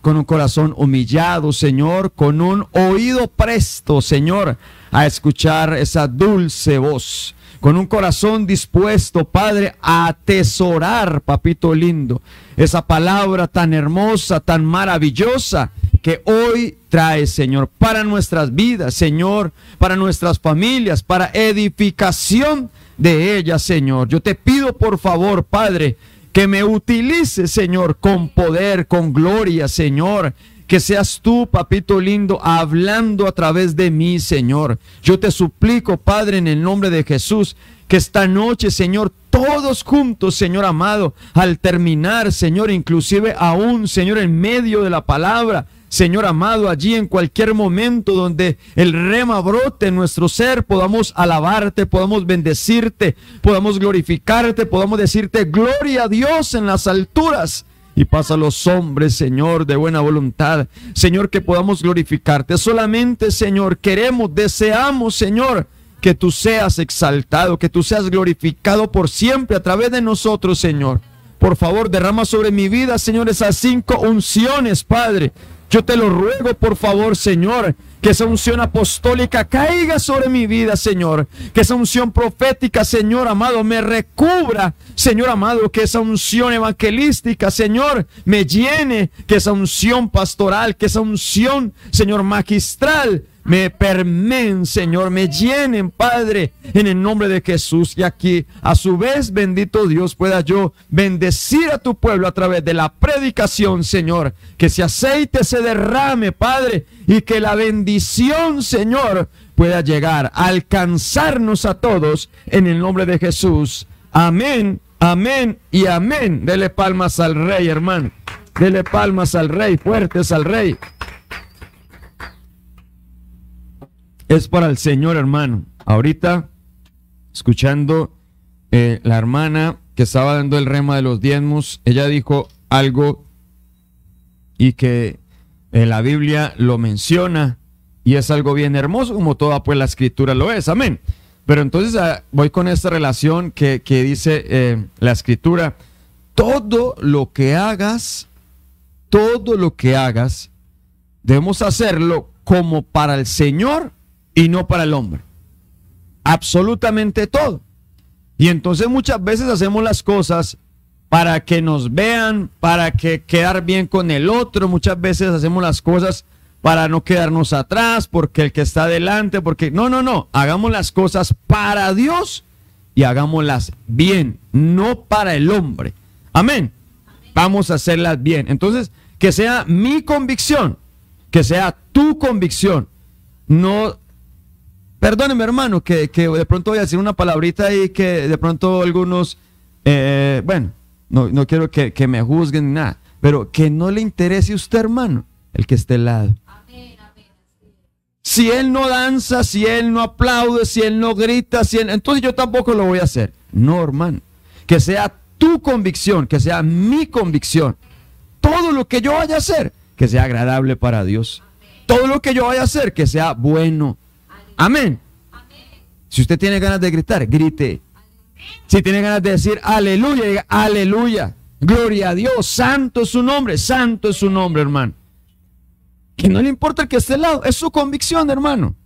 con un corazón humillado, Señor, con un oído presto, Señor, a escuchar esa dulce voz, con un corazón dispuesto, Padre, a atesorar, papito lindo, esa palabra tan hermosa, tan maravillosa que hoy trae, Señor, para nuestras vidas, Señor, para nuestras familias, para edificación de ellas, Señor. Yo te pido, por favor, Padre, que me utilice, Señor, con poder, con gloria, Señor. Que seas tú, papito lindo, hablando a través de mí, Señor. Yo te suplico, Padre, en el nombre de Jesús, que esta noche, Señor, todos juntos, Señor amado, al terminar, Señor, inclusive aún, Señor, en medio de la palabra, Señor amado, allí en cualquier momento donde el rema brote en nuestro ser, podamos alabarte, podamos bendecirte, podamos glorificarte, podamos decirte gloria a Dios en las alturas. Y pasa a los hombres, Señor, de buena voluntad. Señor, que podamos glorificarte. Solamente, Señor, queremos, deseamos, Señor, que tú seas exaltado, que tú seas glorificado por siempre a través de nosotros, Señor. Por favor, derrama sobre mi vida, Señor, esas cinco unciones, Padre yo te lo ruego, por favor, Señor, que esa unción apostólica caiga sobre mi vida, Señor. Que esa unción profética, Señor amado, me recubra, Señor amado. Que esa unción evangelística, Señor, me llene. Que esa unción pastoral, que esa unción, Señor, magistral, me permen, Señor, me llenen, Padre, en el nombre de Jesús. Y aquí, a su vez, bendito Dios, pueda yo bendecir a tu pueblo a través de la predicación, Señor. Que ese aceite se derrame, Padre, y que la bendición, Señor, pueda llegar a alcanzarnos a todos en el nombre de Jesús. Amén, amén y amén. Dele palmas al Rey, hermano. Dele palmas al Rey, fuertes al Rey. Es para el Señor, hermano. Ahorita, escuchando eh, la hermana que estaba dando el rema de los diezmos, ella dijo algo y que en la Biblia lo menciona y es algo bien hermoso, como toda pues la escritura lo es. Amén. Pero entonces ah, voy con esta relación que, dice eh, la escritura. Todo lo que hagas, todo lo que hagas, debemos hacerlo como para el Señor y no para el hombre. Absolutamente todo. Y entonces muchas veces hacemos las cosas para que nos vean, para que quedar bien con el otro. Muchas veces hacemos las cosas para no quedarnos atrás, porque el que está adelante, porque no, no, no, hagamos las cosas para Dios y hagámoslas bien, no para el hombre. Amén. Vamos a hacerlas bien. Entonces, que sea mi convicción, que sea tu convicción, no Perdóneme, hermano, que, de pronto voy a decir una palabrita ahí que de pronto algunos, eh, bueno, no, quiero que, me juzguen ni nada, pero que no le interese a usted, hermano, el que esté al lado. Si él no danza, si él no aplaude, si él no grita, si él, entonces yo tampoco lo voy a hacer. No, hermano. Que sea tu convicción, que sea mi convicción. Todo lo que yo vaya a hacer, que sea agradable para Dios. Todo lo que yo vaya a hacer, que sea bueno, Amén. Si usted tiene ganas de gritar, grite. Si tiene ganas de decir aleluya, diga aleluya. Gloria a Dios. Santo es su nombre. Santo es su nombre, hermano. Que no le importa el que esté al lado. Es su convicción, hermano.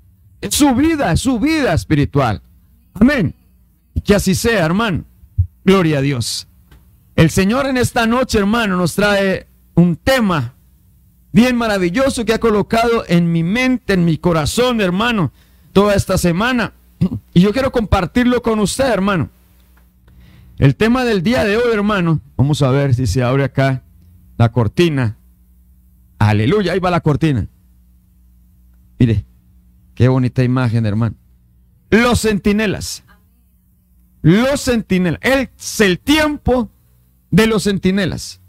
Es su vida, es su vida espiritual. Amén. Que así sea, hermano. Gloria a Dios. El Señor en esta noche, hermano, nos trae un tema bien maravilloso que ha colocado en mi mente, en mi corazón, hermano toda esta semana. Y yo quiero compartirlo con usted, hermano. El tema del día de hoy, hermano. Vamos a ver si se abre acá la cortina. Aleluya, ahí va la cortina. Mire, qué bonita imagen, hermano. Los centinelas. Los centinelas. Es el tiempo de los centinelas.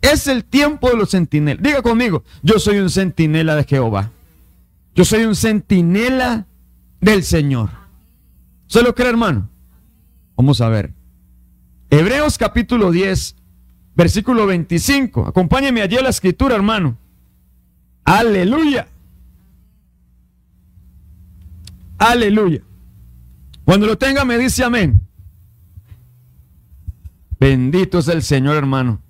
Es el tiempo de los centinelas. Diga conmigo, yo soy un centinela de Jehová. Yo soy un centinela del Señor. ¿Se lo cree, hermano? Vamos a ver. Hebreos capítulo 10, versículo 25. Acompáñeme allí a la escritura, hermano. Aleluya. Aleluya. Cuando lo tenga me dice amén. Bendito es el Señor, hermano.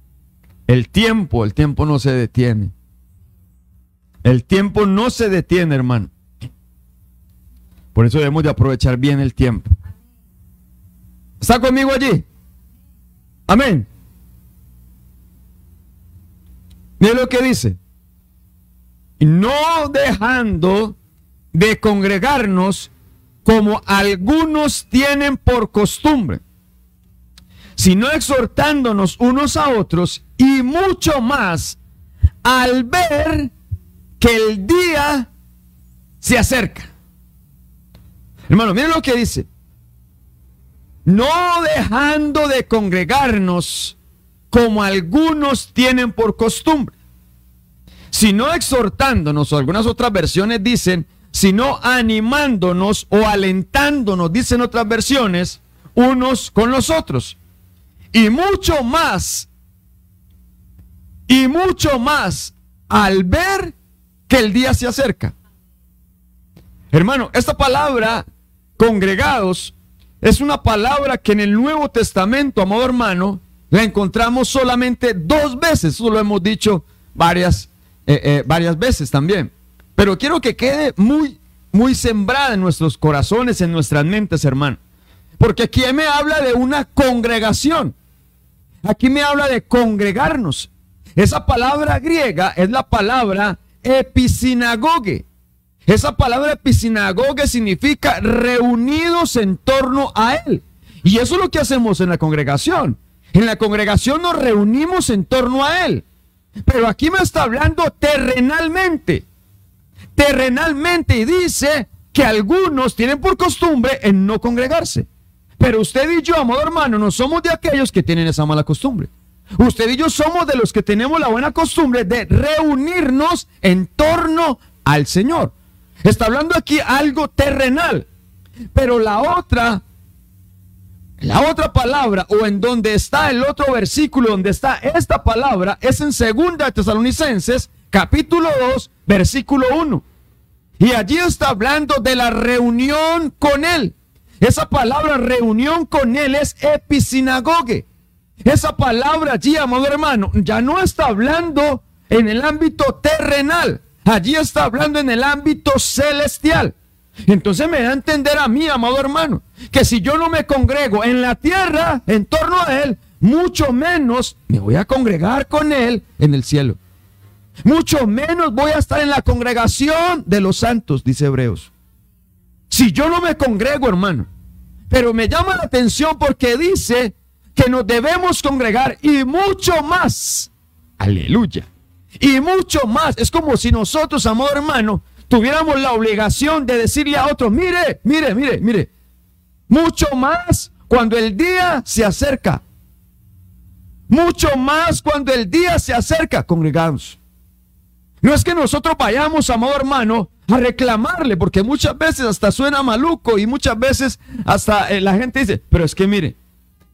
El tiempo, el tiempo no se detiene. El tiempo no se detiene, hermano. Por eso debemos de aprovechar bien el tiempo. ¿Está conmigo allí? Amén. Mire lo que dice. No dejando de congregarnos como algunos tienen por costumbre, sino exhortándonos unos a otros y mucho más al ver que el día se acerca. Hermano, miren lo que dice. No dejando de congregarnos como algunos tienen por costumbre, sino exhortándonos, o algunas otras versiones dicen, sino animándonos o alentándonos, dicen otras versiones, unos con los otros. Y mucho más, y mucho más al ver que el día se acerca. Hermano, esta palabra, congregados, es una palabra que en el Nuevo Testamento, amado hermano, la encontramos solamente dos veces. Eso lo hemos dicho varias, eh, eh, varias veces también. Pero quiero que quede muy, muy sembrada en nuestros corazones, en nuestras mentes, hermano. Porque aquí me habla de una congregación. Aquí me habla de congregarnos. Esa palabra griega es la palabra episinagoge. Esa palabra episinagoge significa reunidos en torno a él. Y eso es lo que hacemos en la congregación. En la congregación nos reunimos en torno a él. Pero aquí me está hablando terrenalmente terrenalmente y dice que algunos tienen por costumbre en no congregarse. Pero usted y yo, amado hermano, no somos de aquellos que tienen esa mala costumbre. Usted y yo somos de los que tenemos la buena costumbre de reunirnos en torno al Señor. Está hablando aquí algo terrenal. Pero la otra, la otra palabra, o en donde está el otro versículo, donde está esta palabra, es en segunda Tesalonicenses, capítulo 2, versículo 1. Y allí está hablando de la reunión con Él. Esa palabra reunión con Él es episinagoge. Esa palabra allí, amado hermano, ya no está hablando en el ámbito terrenal. Allí está hablando en el ámbito celestial. Entonces me da a entender a mí, amado hermano, que si yo no me congrego en la tierra, en torno a Él, mucho menos me voy a congregar con Él en el cielo. Mucho menos voy a estar en la congregación de los santos, dice Hebreos. Si yo no me congrego, hermano. Pero me llama la atención porque dice que nos debemos congregar y mucho más. Aleluya. Y mucho más. Es como si nosotros, amor hermano, tuviéramos la obligación de decirle a otros, mire, mire, mire, mire. Mucho más cuando el día se acerca. Mucho más cuando el día se acerca. Congregamos. No es que nosotros vayamos, amado hermano, a reclamarle, porque muchas veces hasta suena maluco y muchas veces hasta eh, la gente dice, pero es que mire,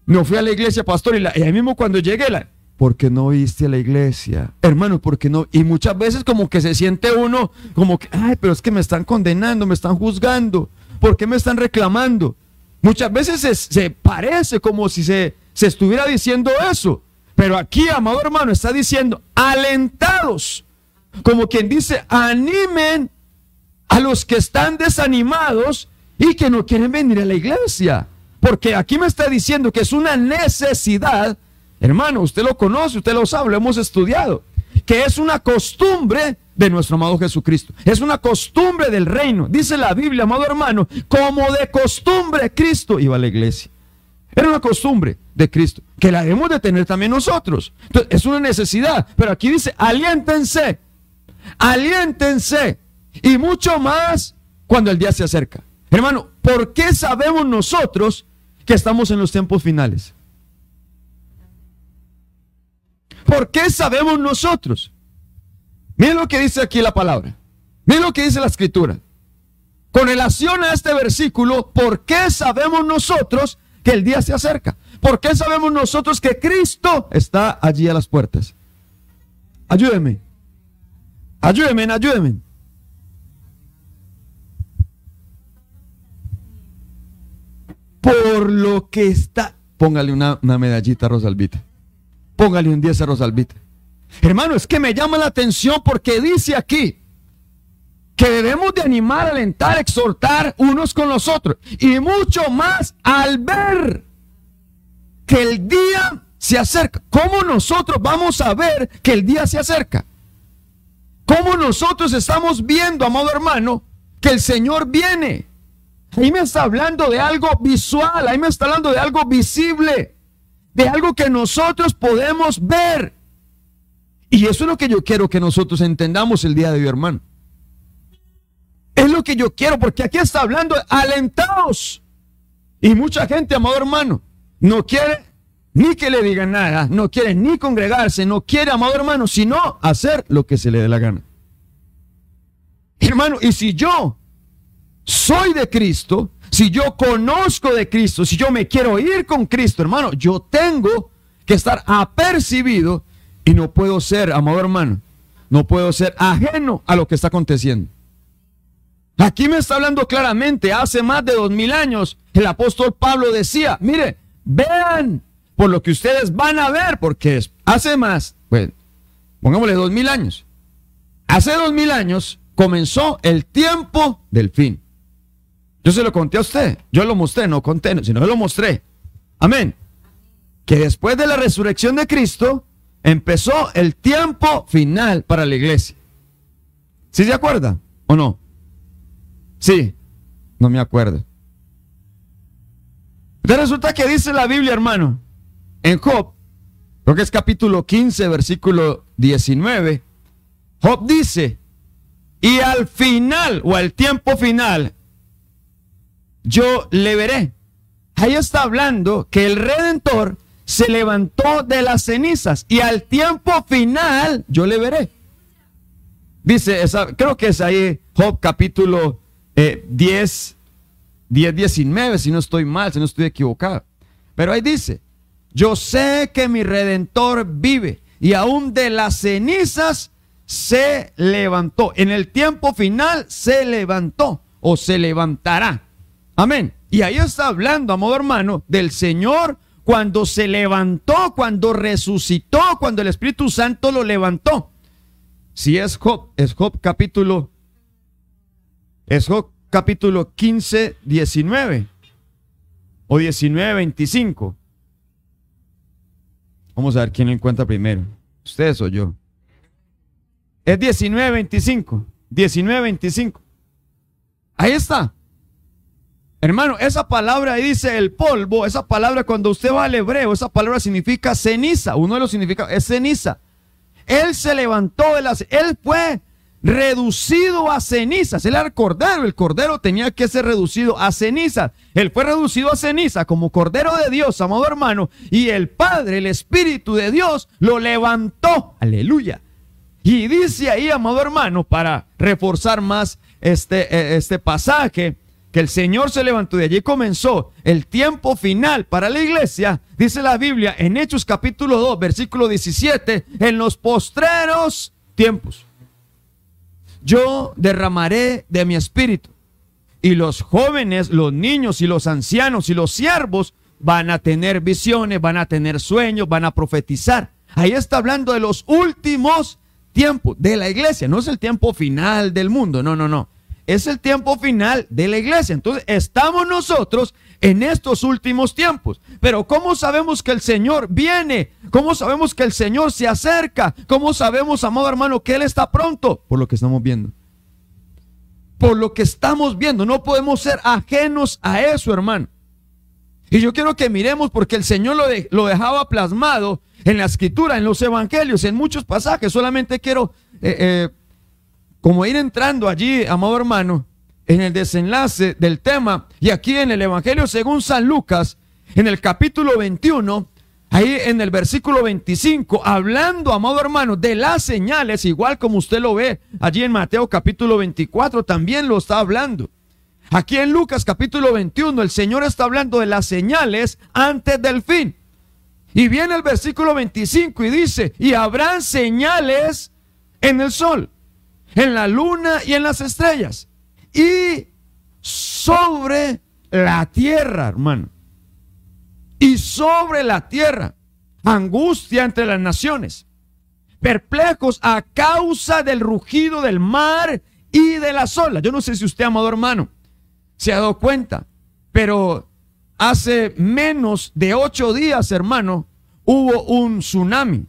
no fui a la iglesia, pastor, y, ahí mismo cuando llegué, la, ¿por qué no viste a la iglesia? Hermano, ¿por qué no? Y muchas veces como que se siente uno como que, ay, pero es que me están condenando, me están juzgando, ¿por qué me están reclamando? Muchas veces se, se parece como si se, se estuviera diciendo eso. Pero aquí, amado hermano, está diciendo, alentados como quien dice, animen a los que están desanimados y que no quieren venir a la iglesia. Porque aquí me está diciendo que es una necesidad, hermano, usted lo conoce, usted lo sabe, lo hemos estudiado, que es una costumbre de nuestro amado Jesucristo. Es una costumbre del reino. Dice la Biblia, amado hermano, como de costumbre Cristo iba a la iglesia. Era una costumbre de Cristo, que la debemos de tener también nosotros. Entonces, es una necesidad. Pero aquí dice, aliéntense aliéntense y mucho más cuando el día se acerca. Hermano, ¿por qué sabemos nosotros que estamos en los tiempos finales? ¿Por qué sabemos nosotros? Miren lo que dice aquí la palabra. Miren lo que dice la escritura. Con relación a este versículo, ¿por qué sabemos nosotros que el día se acerca? ¿Por qué sabemos nosotros que Cristo está allí a las puertas? Ayúdeme. Ayúdenme, ayúdenme. Por lo que está. Póngale una, medallita a Rosalvita. Póngale un 10 a Rosalvita. Hermano, es que me llama la atención porque dice aquí que debemos de animar, alentar, exhortar unos con los otros. Y mucho más al ver que el día se acerca. ¿Cómo nosotros vamos a ver que el día se acerca? ¿Cómo nosotros estamos viendo, amado hermano, que el Señor viene? Ahí me está hablando de algo visual, ahí me está hablando de algo visible, de algo que nosotros podemos ver. Y eso es lo que yo quiero que nosotros entendamos el día de hoy, hermano. Es lo que yo quiero, porque aquí está hablando alentados. Y mucha gente, amado hermano, no quiere ni que le digan nada, no quiere ni congregarse, no quiere, amado hermano, sino hacer lo que se le dé la gana. Hermano, y si yo soy de Cristo, si yo conozco de Cristo, si yo me quiero ir con Cristo, hermano, yo tengo que estar apercibido y no puedo ser, amado hermano, no puedo ser ajeno a lo que está aconteciendo. Aquí me está hablando claramente, hace más de dos mil años, el apóstol Pablo decía, mire, vean por lo que ustedes van a ver, porque hace más, pues, pongámosle dos mil años. Hace dos mil años comenzó el tiempo del fin. Yo se lo conté a usted, yo lo mostré, no conté, sino yo lo mostré. Amén. Que después de la resurrección de Cristo empezó el tiempo final para la iglesia. ¿Sí se acuerda o no? Sí, no me acuerdo. Entonces resulta que dice la Biblia, hermano, en Job, creo que es capítulo 15, versículo 19, Job dice, y al final o al tiempo final, yo le veré. Ahí está hablando que el redentor se levantó de las cenizas y al tiempo final yo le veré. Dice, creo que es ahí Job capítulo 10, 10, 19, si no estoy mal, si no estoy equivocado. Pero ahí dice, yo sé que mi redentor vive y aún de las cenizas se levantó. En el tiempo final se levantó o se levantará. Amén. Y ahí está hablando, amado hermano, del Señor cuando se levantó, cuando resucitó, cuando el Espíritu Santo lo levantó. Si es Job, es Job capítulo, es Job capítulo 15, 19 o 19, 25. Vamos a ver quién lo encuentra primero. Ustedes o yo. Es 19.25. 19.25. Ahí está. Hermano, esa palabra ahí dice el polvo, esa palabra cuando usted va al hebreo, esa palabra significa ceniza. Uno de los significados es ceniza. Él se levantó de las... Él fue reducido a cenizas. Él era el cordero, el cordero tenía que ser reducido a cenizas. Él fue reducido a ceniza como cordero de Dios, amado hermano, y el Padre, el Espíritu de Dios, lo levantó. Aleluya. Y dice ahí, amado hermano, para reforzar más este, e, este pasaje, que el Señor se levantó y allí comenzó el tiempo final para la iglesia, dice la Biblia en Hechos capítulo 2, versículo 17, en los postreros tiempos yo derramaré de mi espíritu. Y los jóvenes, los niños y los ancianos y los siervos van a tener visiones, van a tener sueños, van a profetizar. Ahí está hablando de los últimos tiempos de la iglesia. No es el tiempo final del mundo, no, no, no. Es el tiempo final de la iglesia. Entonces estamos nosotros en estos últimos tiempos. Pero ¿cómo sabemos que el Señor viene? ¿Cómo sabemos que el Señor se acerca? ¿Cómo sabemos, amado hermano, que Él está pronto? Por lo que estamos viendo. Por lo que estamos viendo. No podemos ser ajenos a eso, hermano. Y yo quiero que miremos porque el Señor lo, dejaba plasmado en la escritura, en los evangelios, en muchos pasajes. Solamente quiero eh, eh, como ir entrando allí, amado hermano, en el desenlace del tema. Y aquí en el Evangelio según San Lucas, en el capítulo 21, ahí en el versículo 25, hablando, amado hermano, de las señales, igual como usted lo ve allí en Mateo capítulo 24, también lo está hablando. Aquí en Lucas capítulo 21, el Señor está hablando de las señales antes del fin. Y viene el versículo 25 y dice, y habrán señales en el sol, en la luna y en las estrellas y sobre la tierra, hermano. Y sobre la tierra, angustia entre las naciones, perplejos a causa del rugido del mar y de las olas. Yo no sé si usted, amado hermano, se ha dado cuenta, pero hace menos de ocho días, hermano, hubo un tsunami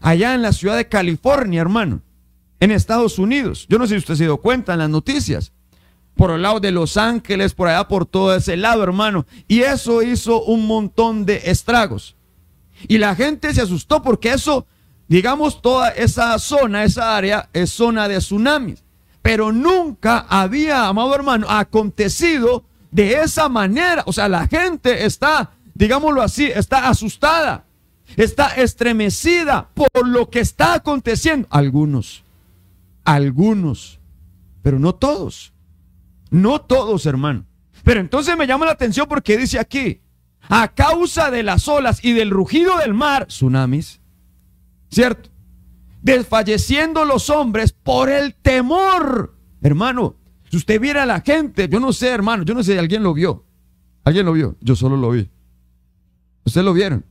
allá en la ciudad de California, hermano, en Estados Unidos. Yo no sé si usted se dio cuenta en las noticias. Por el lado de Los Ángeles, por allá, por todo ese lado, hermano. Y eso hizo un montón de estragos. Y la gente se asustó porque eso, digamos, toda esa zona, esa área, es zona de tsunamis. Pero nunca había, amado hermano, acontecido de esa manera. O sea, la gente está, digámoslo así, está asustada está estremecida por lo que está aconteciendo. Algunos, algunos, pero no todos. No todos, hermano. Pero entonces me llama la atención porque dice aquí, a causa de las olas y del rugido del mar, tsunamis, ¿cierto? Desfalleciendo los hombres por el temor. Hermano, si usted viera a la gente, yo no sé, hermano, yo no sé si alguien lo vio. ¿Alguien lo vio? Yo solo lo vi. ¿Ustedes lo vieron?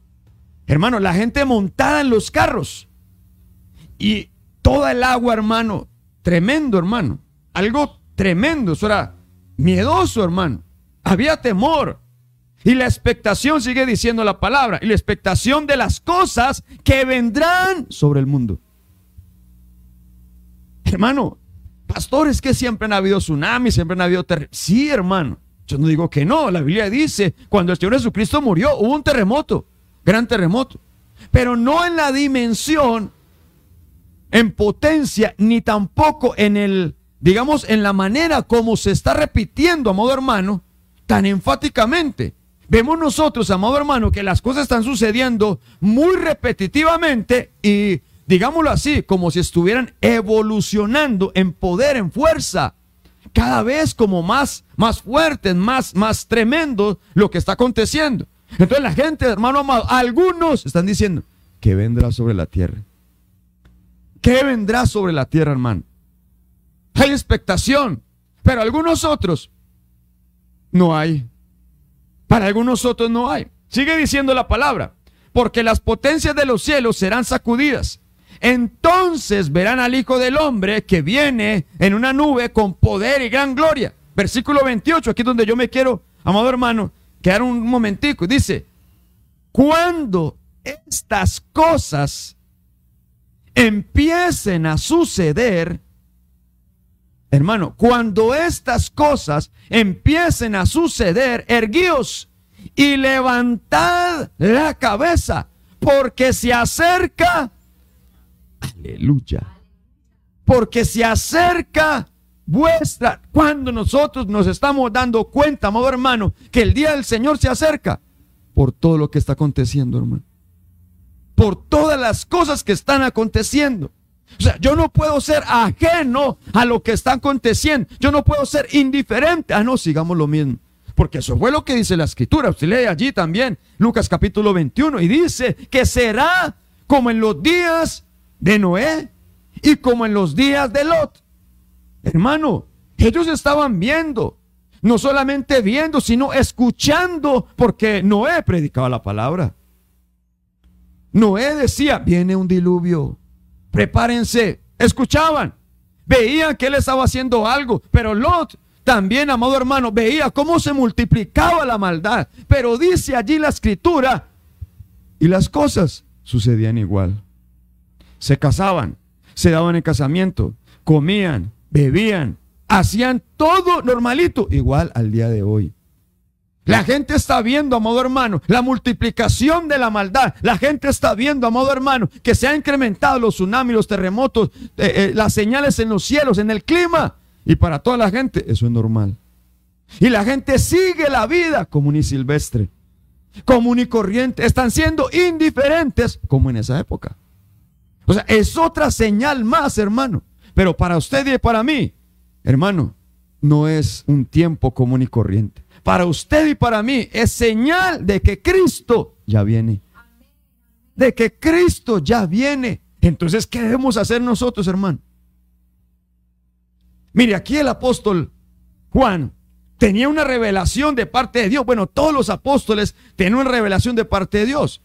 Hermano, la gente montada en los carros. Y toda el agua, hermano. Tremendo, hermano. Algo tremendo. Eso era miedoso, hermano. Había temor. Y la expectación, sigue diciendo la palabra, y la expectación de las cosas que vendrán sobre el mundo. Hermano, pastores que siempre han habido tsunamis, siempre han habido terremotos. Sí, hermano. Yo no digo que no. La Biblia dice, cuando el Señor Jesucristo murió, hubo un terremoto gran terremoto, pero no en la dimensión, en potencia, ni tampoco en el, digamos, en la manera como se está repitiendo, amado hermano, tan enfáticamente. Vemos nosotros, amado hermano, que las cosas están sucediendo muy repetitivamente y, digámoslo así, como si estuvieran evolucionando en poder, en fuerza, cada vez como más, más fuerte, más, más tremendo lo que está aconteciendo. Entonces la gente, hermano amado, algunos están diciendo, ¿qué vendrá sobre la tierra? ¿Qué vendrá sobre la tierra, hermano? Hay expectación, pero algunos otros no hay. Para algunos otros no hay. Sigue diciendo la palabra, porque las potencias de los cielos serán sacudidas. Entonces verán al Hijo del Hombre que viene en una nube con poder y gran gloria. Versículo 28, aquí donde yo me quiero, amado hermano, quedar un momentico. Dice, cuando estas cosas empiecen a suceder, hermano, cuando estas cosas empiecen a suceder, erguíos y levantad la cabeza, porque se acerca, aleluya, porque se acerca vuestra, cuando nosotros nos estamos dando cuenta, amado hermano, que el día del Señor se acerca por todo lo que está aconteciendo, hermano. Por todas las cosas que están aconteciendo. O sea, yo no puedo ser ajeno a lo que está aconteciendo. Yo no puedo ser indiferente. Ah, no, sigamos lo mismo. Porque eso fue lo que dice la escritura. Usted lee allí también Lucas capítulo 21 y dice que será como en los días de Noé y como en los días de Lot. Hermano, ellos estaban viendo, no solamente viendo, sino escuchando, porque Noé predicaba la palabra. Noé decía, viene un diluvio, prepárense, escuchaban, veían que él estaba haciendo algo, pero Lot también, amado hermano, veía cómo se multiplicaba la maldad, pero dice allí la escritura, y las cosas sucedían igual. Se casaban, se daban el casamiento, comían, bebían, hacían todo normalito, igual al día de hoy. La gente está viendo, amado hermano, la multiplicación de la maldad. La gente está viendo, amado hermano, que se han incrementado los tsunamis, los terremotos, eh, eh, las señales en los cielos, en el clima. Y para toda la gente eso es normal. Y la gente sigue la vida común y silvestre, común y corriente. Están siendo indiferentes como en esa época. O sea, es otra señal más, hermano. Pero para usted y para mí, hermano, no es un tiempo común y corriente. Para usted y para mí es señal de que Cristo ya viene. De que Cristo ya viene. Entonces, ¿qué debemos hacer nosotros, hermano? Mire, aquí el apóstol Juan tenía una revelación de parte de Dios. Bueno, todos los apóstoles tenían una revelación de parte de Dios.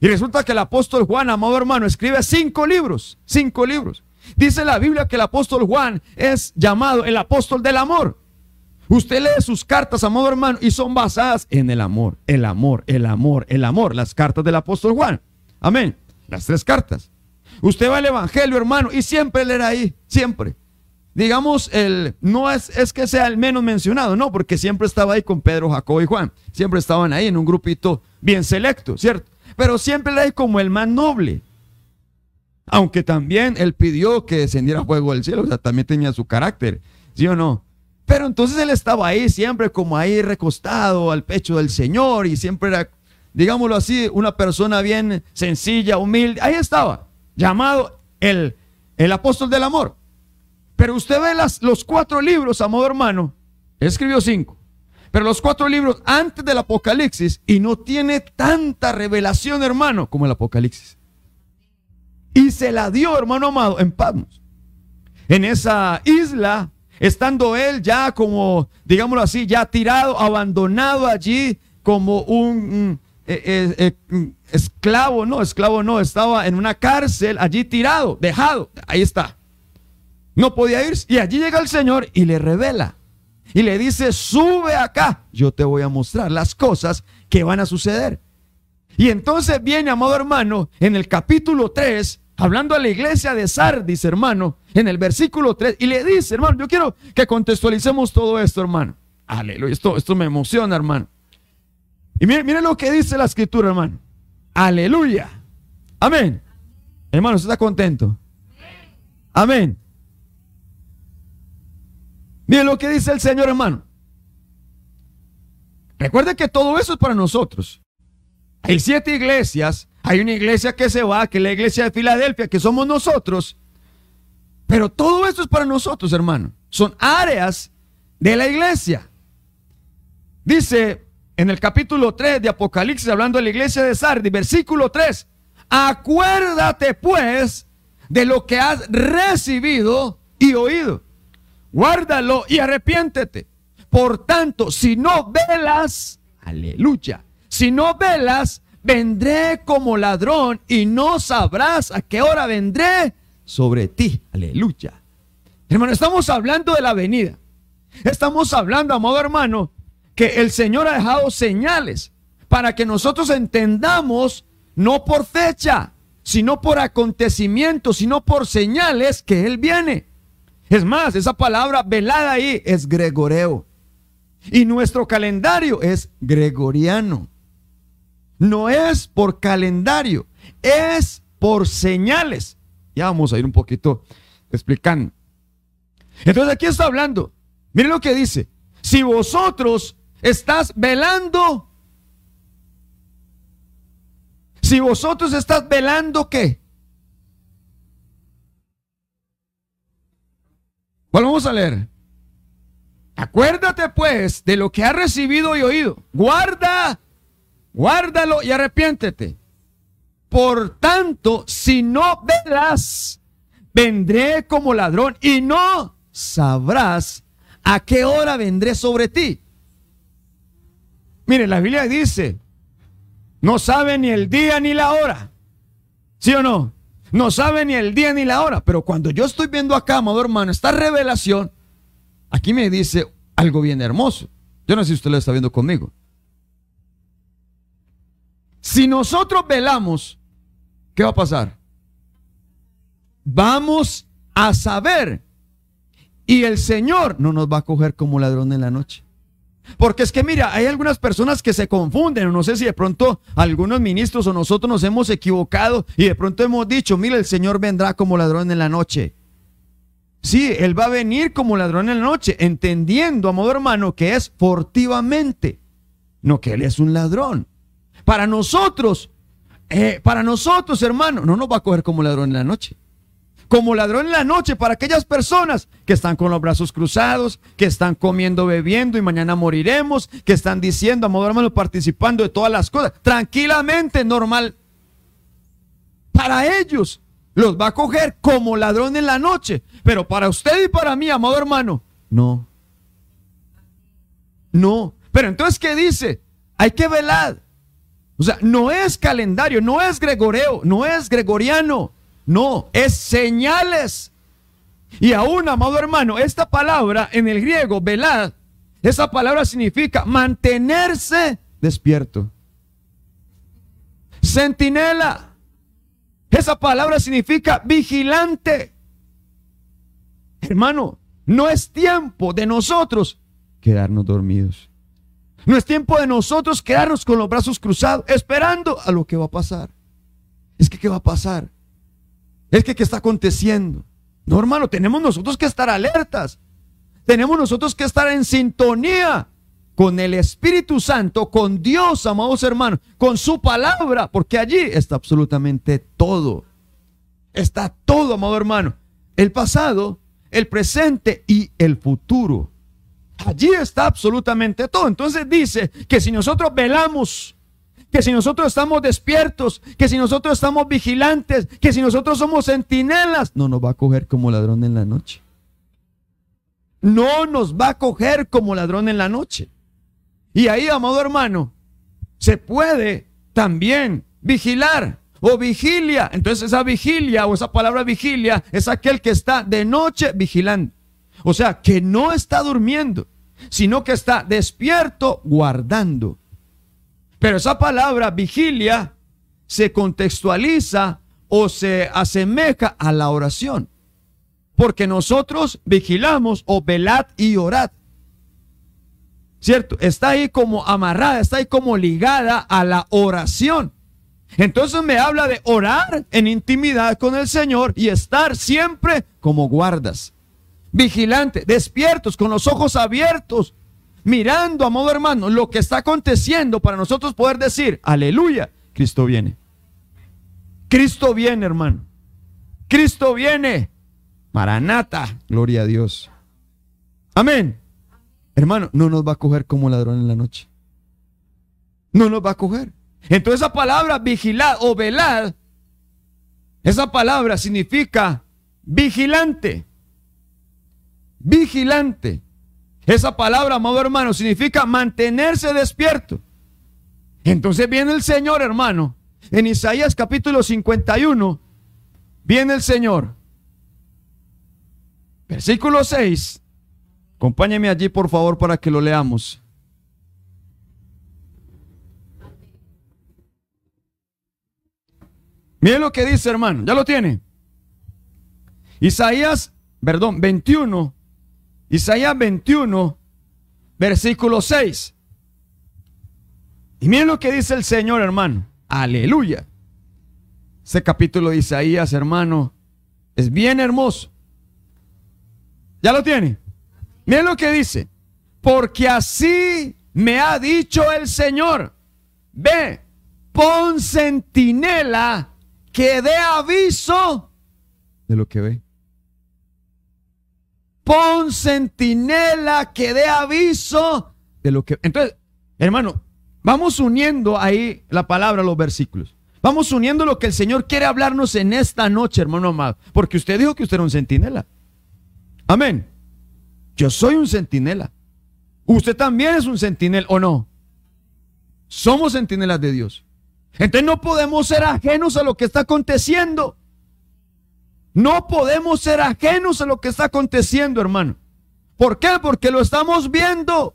Y resulta que el apóstol Juan, amado hermano, escribe cinco libros, cinco libros. Dice la Biblia que el apóstol Juan es llamado el apóstol del amor. Usted lee sus cartas, amado hermano, y son basadas en el amor, el amor, el amor, el amor, las cartas del apóstol Juan. Amén. Las tres cartas. Usted va al Evangelio, hermano, y siempre leerá ahí, siempre. Digamos, el, no es, es que sea el menos mencionado, no, porque siempre estaba ahí con Pedro, Jacobo y Juan. Siempre estaban ahí en un grupito bien selecto, ¿cierto? Pero siempre leí como el más noble. Aunque también él pidió que descendiera fuego del cielo, o sea, también tenía su carácter, ¿sí o no? Pero entonces él estaba ahí siempre como ahí recostado al pecho del Señor y siempre era, digámoslo así, una persona bien sencilla, humilde. Ahí estaba, llamado el, el apóstol del amor. Pero usted ve las, los cuatro libros, amado hermano, escribió cinco. Pero los cuatro libros antes del Apocalipsis y no tiene tanta revelación, hermano, como el Apocalipsis. Y se la dio, hermano amado, en Patmos. En esa isla, estando él ya como, digámoslo así, ya tirado, abandonado allí como un eh, eh, eh, mm, esclavo, no, esclavo no, estaba en una cárcel allí tirado, dejado, ahí está. No podía ir y allí llega el Señor y le revela y le dice, sube acá, yo te voy a mostrar las cosas que van a suceder. Y entonces viene, amado hermano, en el capítulo 3, hablando a la iglesia de Sardis, hermano, en el versículo 3, y le dice, hermano, yo quiero que contextualicemos todo esto, hermano. Aleluya, esto, esto me emociona, hermano. Y mire, mire lo que dice la escritura, hermano. Aleluya. Amén. Hermano, ¿usted está contento? Amén. Miren lo que dice el Señor, hermano. Recuerde que todo eso es para nosotros. Hay siete iglesias. Hay una iglesia que se va, que es la iglesia de Filadelfia, que somos nosotros. Pero todo esto es para nosotros, hermano. Son áreas de la iglesia. Dice en el capítulo 3 de Apocalipsis, hablando de la iglesia de Sardi, versículo 3. Acuérdate pues de lo que has recibido y oído guárdalo y arrepiéntete. Por tanto, si no velas, aleluya, si no velas, vendré como ladrón y no sabrás a qué hora vendré sobre ti, aleluya. Hermano, estamos hablando de la venida. Estamos hablando, amado hermano, que el Señor ha dejado señales para que nosotros entendamos, no por fecha, sino por acontecimientos, sino por señales que Él viene. Es más, esa palabra velada ahí es gregoreo. Y nuestro calendario es gregoriano. No es por calendario, es por señales. Ya vamos a ir un poquito explicando. Entonces aquí está hablando. Miren lo que dice. Si vosotros estás velando, si vosotros estás velando, ¿qué? vamos a leer? Acuérdate pues de lo que has recibido y oído. Guarda, guárdalo y arrepiéntete. Por tanto, si no velas, vendré como ladrón y no sabrás a qué hora vendré sobre ti. Mire, la Biblia dice, no sabe ni el día ni la hora. ¿Sí o no? No sabe ni el día ni la hora. Pero cuando yo estoy viendo acá, amado hermano, esta revelación, aquí me dice algo bien hermoso. Yo no sé si usted lo está viendo conmigo. Si nosotros velamos, ¿qué va a pasar? Vamos a saber. Y el Señor no nos va a coger como ladrón en la noche. Porque es que mira, hay algunas personas que se confunden, no sé si de pronto algunos ministros o nosotros nos hemos equivocado y de pronto hemos dicho, mira, el Señor vendrá como ladrón en la noche. Sí, Él va a venir como ladrón en la noche, entendiendo, a modo hermano, que es furtivamente, no que Él es un ladrón. Para nosotros, eh, para nosotros, hermano, no nos va a coger como ladrón en la noche como ladrón en la noche para aquellas personas que están con los brazos cruzados, que están comiendo, bebiendo y mañana moriremos, que están diciendo, amor hermano, participando de todas las cosas, tranquilamente, normal. Para ellos los va a coger como ladrón en la noche, pero para usted y para mí, amado hermano, no. No. Pero entonces, ¿qué dice? Hay que velar. O sea, no es calendario, no es gregoreo, no es gregoriano, no, es señales. Y aún, amado hermano, esta palabra en el griego, velad, esa palabra significa mantenerse despierto. Centinela. Esa palabra significa vigilante. Hermano, no es tiempo de nosotros quedarnos dormidos. No es tiempo de nosotros quedarnos con los brazos cruzados, esperando a lo que va a pasar. Es que, ¿qué va a pasar? Es que, ¿qué está aconteciendo? No, hermano, tenemos nosotros que estar alertas. Tenemos nosotros que estar en sintonía con el Espíritu Santo, con Dios, amados hermanos, con su palabra, porque allí está absolutamente todo. Está todo, amado hermano. El pasado, el presente y el futuro. Allí está absolutamente todo. Entonces dice que si nosotros velamos, que si nosotros estamos despiertos, que si nosotros estamos vigilantes, que si nosotros somos centinelas, no nos va a coger como ladrón en la noche. No nos va a coger como ladrón en la noche. Y ahí, amado hermano, se puede también vigilar o vigilia. Entonces esa vigilia o esa palabra vigilia es aquel que está de noche vigilando. O sea, que no está durmiendo, sino que está despierto guardando. Pero esa palabra vigilia se contextualiza o se asemeja a la oración. Porque nosotros vigilamos o velad y orad. ¿Cierto? Está ahí como amarrada, está ahí como ligada a la oración. Entonces me habla de orar en intimidad con el Señor y estar siempre como guardas, vigilantes, despiertos, con los ojos abiertos, mirando a modo hermano lo que está aconteciendo para nosotros poder decir, aleluya, Cristo viene. Cristo viene, hermano. Cristo viene. Maranata, gloria a Dios. Amén. Hermano, no nos va a coger como ladrón en la noche. No nos va a coger. Entonces esa palabra vigilar o velar, esa palabra significa vigilante. Vigilante. Esa palabra, amado hermano, significa mantenerse despierto. Entonces viene el Señor, hermano. En Isaías capítulo 51, viene el Señor. Versículo 6 Acompáñeme allí, por favor, para que lo leamos. Mire lo que dice, hermano. ¿Ya lo tiene? Isaías, perdón, 21. Isaías 21, versículo 6. Y miren lo que dice el Señor, hermano. Aleluya. Ese capítulo de Isaías, hermano, es bien hermoso. ¿Ya lo tiene? Miren lo que dice. Porque así me ha dicho el Señor. Ve, pon centinela que dé aviso de lo que ve. Pon centinela que dé aviso de lo que... Entonces, hermano, vamos uniendo ahí la palabra, los versículos. Vamos uniendo lo que el Señor quiere hablarnos en esta noche, hermano amado. Porque usted dijo que usted era un centinela. Amén. Yo soy un centinela. Usted también es un centinela, ¿o no? Somos centinelas de Dios. Entonces no podemos ser ajenos a lo que está aconteciendo. No podemos ser ajenos a lo que está aconteciendo, hermano. ¿Por qué? Porque lo estamos viendo.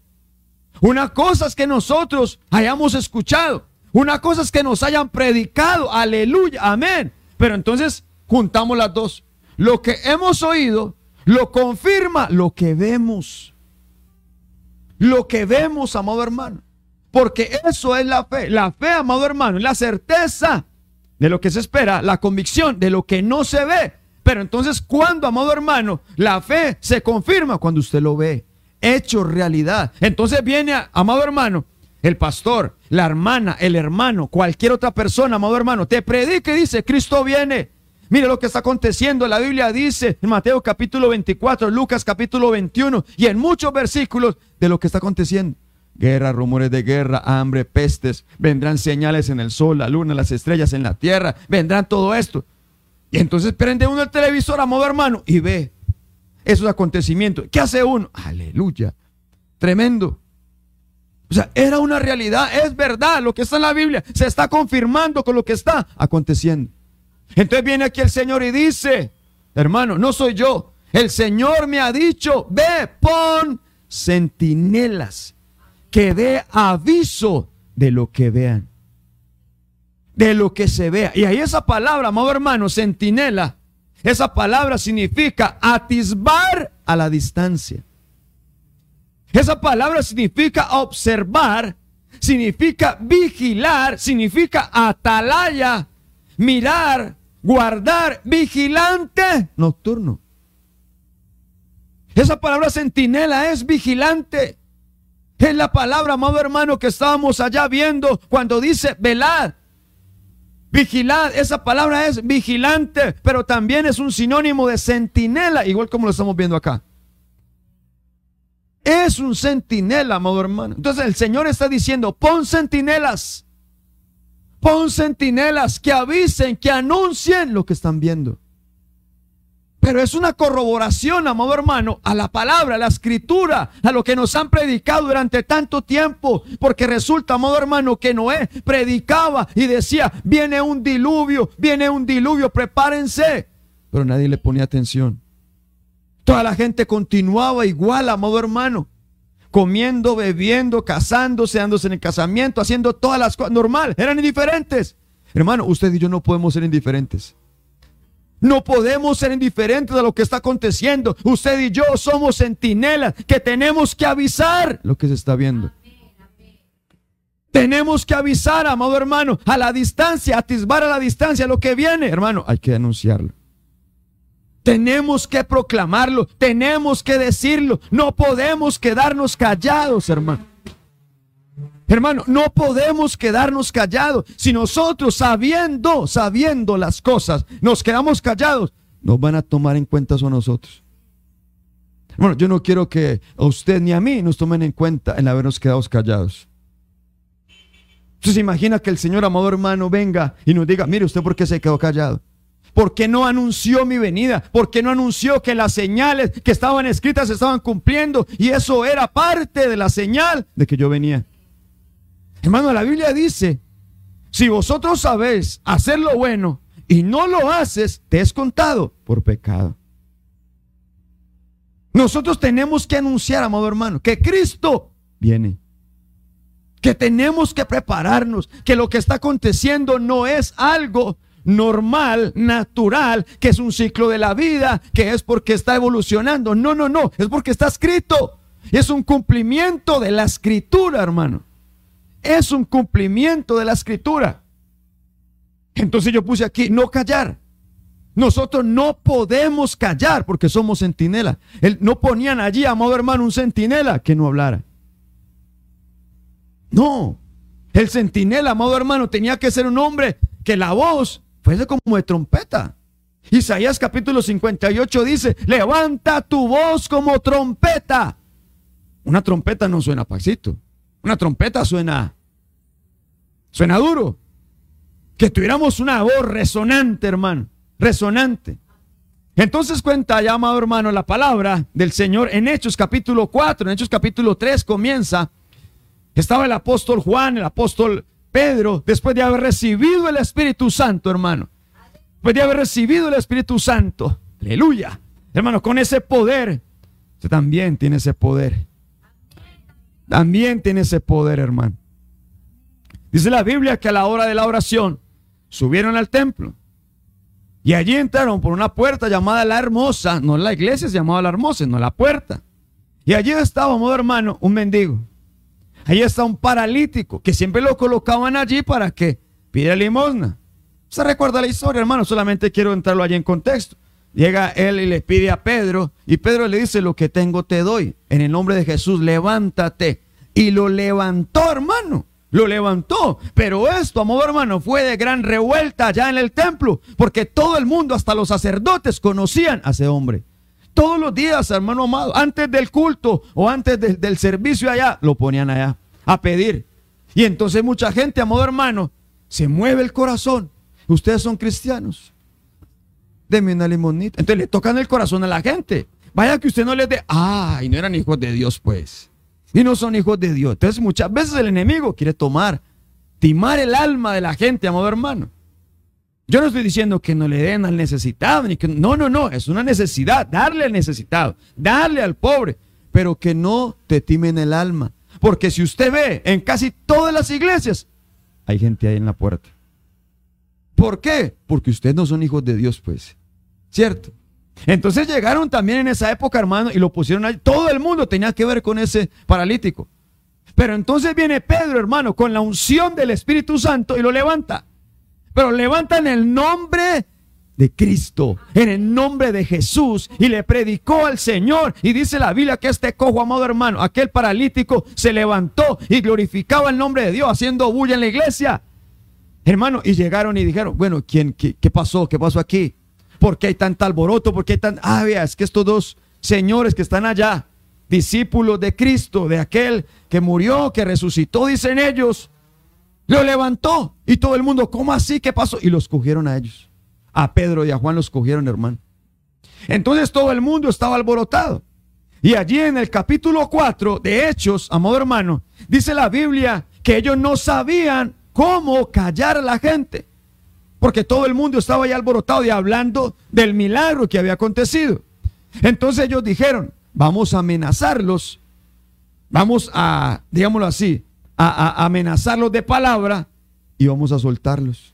Una cosa es que nosotros hayamos escuchado. Una cosa es que nos hayan predicado. Aleluya, amén. Pero entonces juntamos las dos. Lo que hemos oído lo confirma lo que vemos. Lo que vemos, amado hermano. Porque eso es la fe. La fe, amado hermano, es la certeza de lo que se espera, la convicción de lo que no se ve. Pero entonces, ¿cuándo, amado hermano, la fe se confirma? Cuando usted lo ve, hecho realidad. Entonces viene, amado hermano, el pastor, la hermana, el hermano, cualquier otra persona, amado hermano, te predica y dice, Cristo viene. Mire lo que está aconteciendo. La Biblia dice en Mateo capítulo 24, Lucas capítulo 21 y en muchos versículos de lo que está aconteciendo. Guerra, rumores de guerra, hambre, pestes. Vendrán señales en el sol, la luna, las estrellas en la tierra. Vendrán todo esto. Y entonces prende uno el televisor a modo hermano y ve esos acontecimientos. ¿Qué hace uno? Aleluya. Tremendo. O sea, era una realidad, es verdad, lo que está en la Biblia se está confirmando con lo que está aconteciendo. Entonces viene aquí el Señor y dice, hermano, no soy yo, el Señor me ha dicho, ve, pon centinelas, que dé aviso de lo que vean, de lo que se vea. Y ahí esa palabra, amado hermano, centinela, esa palabra significa atisbar a la distancia. Esa palabra significa observar, significa vigilar, significa atalaya, mirar, guardar, vigilante nocturno. Esa palabra centinela es vigilante. Es la palabra, amado hermano, que estábamos allá viendo cuando dice velad. Vigilad, esa palabra es vigilante, pero también es un sinónimo de centinela, igual como lo estamos viendo acá. Es un centinela, amado hermano. Entonces el Señor está diciendo, pon centinelas. Pon centinelas que avisen, que anuncien lo que están viendo. Pero es una corroboración, amado hermano, a la palabra, a la escritura, a lo que nos han predicado durante tanto tiempo. Porque resulta, amado hermano, que Noé predicaba y decía, viene un diluvio, viene un diluvio, prepárense. Pero nadie le ponía atención. Toda la gente continuaba igual, amado hermano. Comiendo, bebiendo, casándose, dándose en el casamiento, haciendo todas las cosas normal. Eran indiferentes. Hermano, usted y yo no podemos ser indiferentes. No podemos ser indiferentes a lo que está aconteciendo. Usted y yo somos centinelas que tenemos que avisar lo que se está viendo. Tenemos que avisar, amado hermano, a la distancia, atisbar a la distancia lo que viene. Hermano, hay que anunciarlo. Tenemos que proclamarlo, tenemos que decirlo. No podemos quedarnos callados, hermano. Hermano, no podemos quedarnos callados. Si nosotros sabiendo, sabiendo las cosas, nos quedamos callados, nos van a tomar en cuenta a nosotros. Bueno, yo no quiero que a usted ni a mí nos tomen en cuenta en habernos quedado callados. Entonces imagina que el Señor amado hermano venga y nos diga, mire usted por qué se quedó callado. ¿Por qué no anunció mi venida? ¿Por qué no anunció que las señales que estaban escritas se estaban cumpliendo? Y eso era parte de la señal de que yo venía. Hermano, la Biblia dice, si vosotros sabéis hacer lo bueno y no lo haces, te es contado por pecado. Nosotros tenemos que anunciar, amado hermano, que Cristo viene. Que tenemos que prepararnos, que lo que está aconteciendo no es algo normal, natural, que es un ciclo de la vida, que es porque está evolucionando. No, no, no, es porque está escrito. Es un cumplimiento de la escritura, hermano. Es un cumplimiento de la escritura. Entonces yo puse aquí, no callar. Nosotros no podemos callar porque somos centinela. no ponían allí, amado hermano, un centinela que no hablara. No. El centinela, amado hermano, tenía que ser un hombre que la voz fuese como de trompeta. Isaías capítulo 58 dice, levanta tu voz como trompeta. Una trompeta no suena pasito. Una trompeta suena, suena duro. Que tuviéramos una voz resonante, hermano. Resonante. Entonces cuenta ya, amado hermano, la palabra del Señor en Hechos capítulo 4, en Hechos capítulo 3 comienza. Estaba el apóstol Juan, el apóstol Pedro, después de haber recibido el Espíritu Santo, hermano, después de haber recibido el Espíritu Santo, aleluya, hermano, con ese poder, usted también tiene ese poder. También tiene ese poder, hermano. Dice la Biblia que a la hora de la oración subieron al templo y allí entraron por una puerta llamada la hermosa, no la iglesia se llamaba la hermosa, no la puerta. Y allí estaba, hermano, un mendigo. Ahí está un paralítico que siempre lo colocaban allí para que pida limosna. Se recuerda la historia, hermano, solamente quiero entrarlo allí en contexto. Llega él y le pide a Pedro y Pedro le dice, lo que tengo te doy. En el nombre de Jesús, levántate. Y lo levantó, hermano. Lo levantó. Pero esto, amor hermano, fue de gran revuelta allá en el templo. Porque todo el mundo, hasta los sacerdotes, conocían a ese hombre. Todos los días, hermano amado, antes del culto o antes del servicio allá, lo ponían allá a pedir. Y entonces mucha gente, amado hermano, se mueve el corazón. Ustedes son cristianos. Deme una limonita. Entonces le tocan el corazón a la gente. Vaya que usted no les dé. Ay, no eran hijos de Dios, pues. Y no son hijos de Dios. Entonces muchas veces el enemigo quiere tomar, timar el alma de la gente, amado hermano. Yo no estoy diciendo que no le den al necesitado, ni que no, no, no, es una necesidad, darle al necesitado, darle al pobre, pero que no te timen el alma. Porque si usted ve en casi todas las iglesias, hay gente ahí en la puerta. ¿Por qué? Porque ustedes no son hijos de Dios, pues. ¿Cierto? Entonces llegaron también en esa época, hermano, y lo pusieron ahí. Todo el mundo tenía que ver con ese paralítico. Pero entonces viene Pedro, hermano, con la unción del Espíritu Santo y lo levanta. Pero levanta en el nombre de Cristo, en el nombre de Jesús, y le predicó al Señor. Y dice la Biblia que este cojo, amado hermano, aquel paralítico se levantó y glorificaba el nombre de Dios, haciendo bulla en la iglesia. Hermano, y llegaron y dijeron, bueno, ¿quién, qué, qué pasó? ¿Qué pasó aquí? ¿Por qué hay tanta alboroto? ¿Por qué hay tan... Ah, es que estos dos señores que están allá, discípulos de Cristo, de aquel que murió, que resucitó, dicen ellos, lo levantó. Y todo el mundo, ¿cómo así? ¿Qué pasó? Y los cogieron a ellos. A Pedro y a Juan los cogieron, hermano. Entonces todo el mundo estaba alborotado. Y allí en el capítulo 4 de Hechos, amado hermano, dice la Biblia que ellos no sabían cómo callar a la gente. Porque todo el mundo estaba ya alborotado y hablando del milagro que había acontecido. Entonces ellos dijeron, vamos a amenazarlos, vamos a, digámoslo así, a, amenazarlos de palabra y vamos a soltarlos.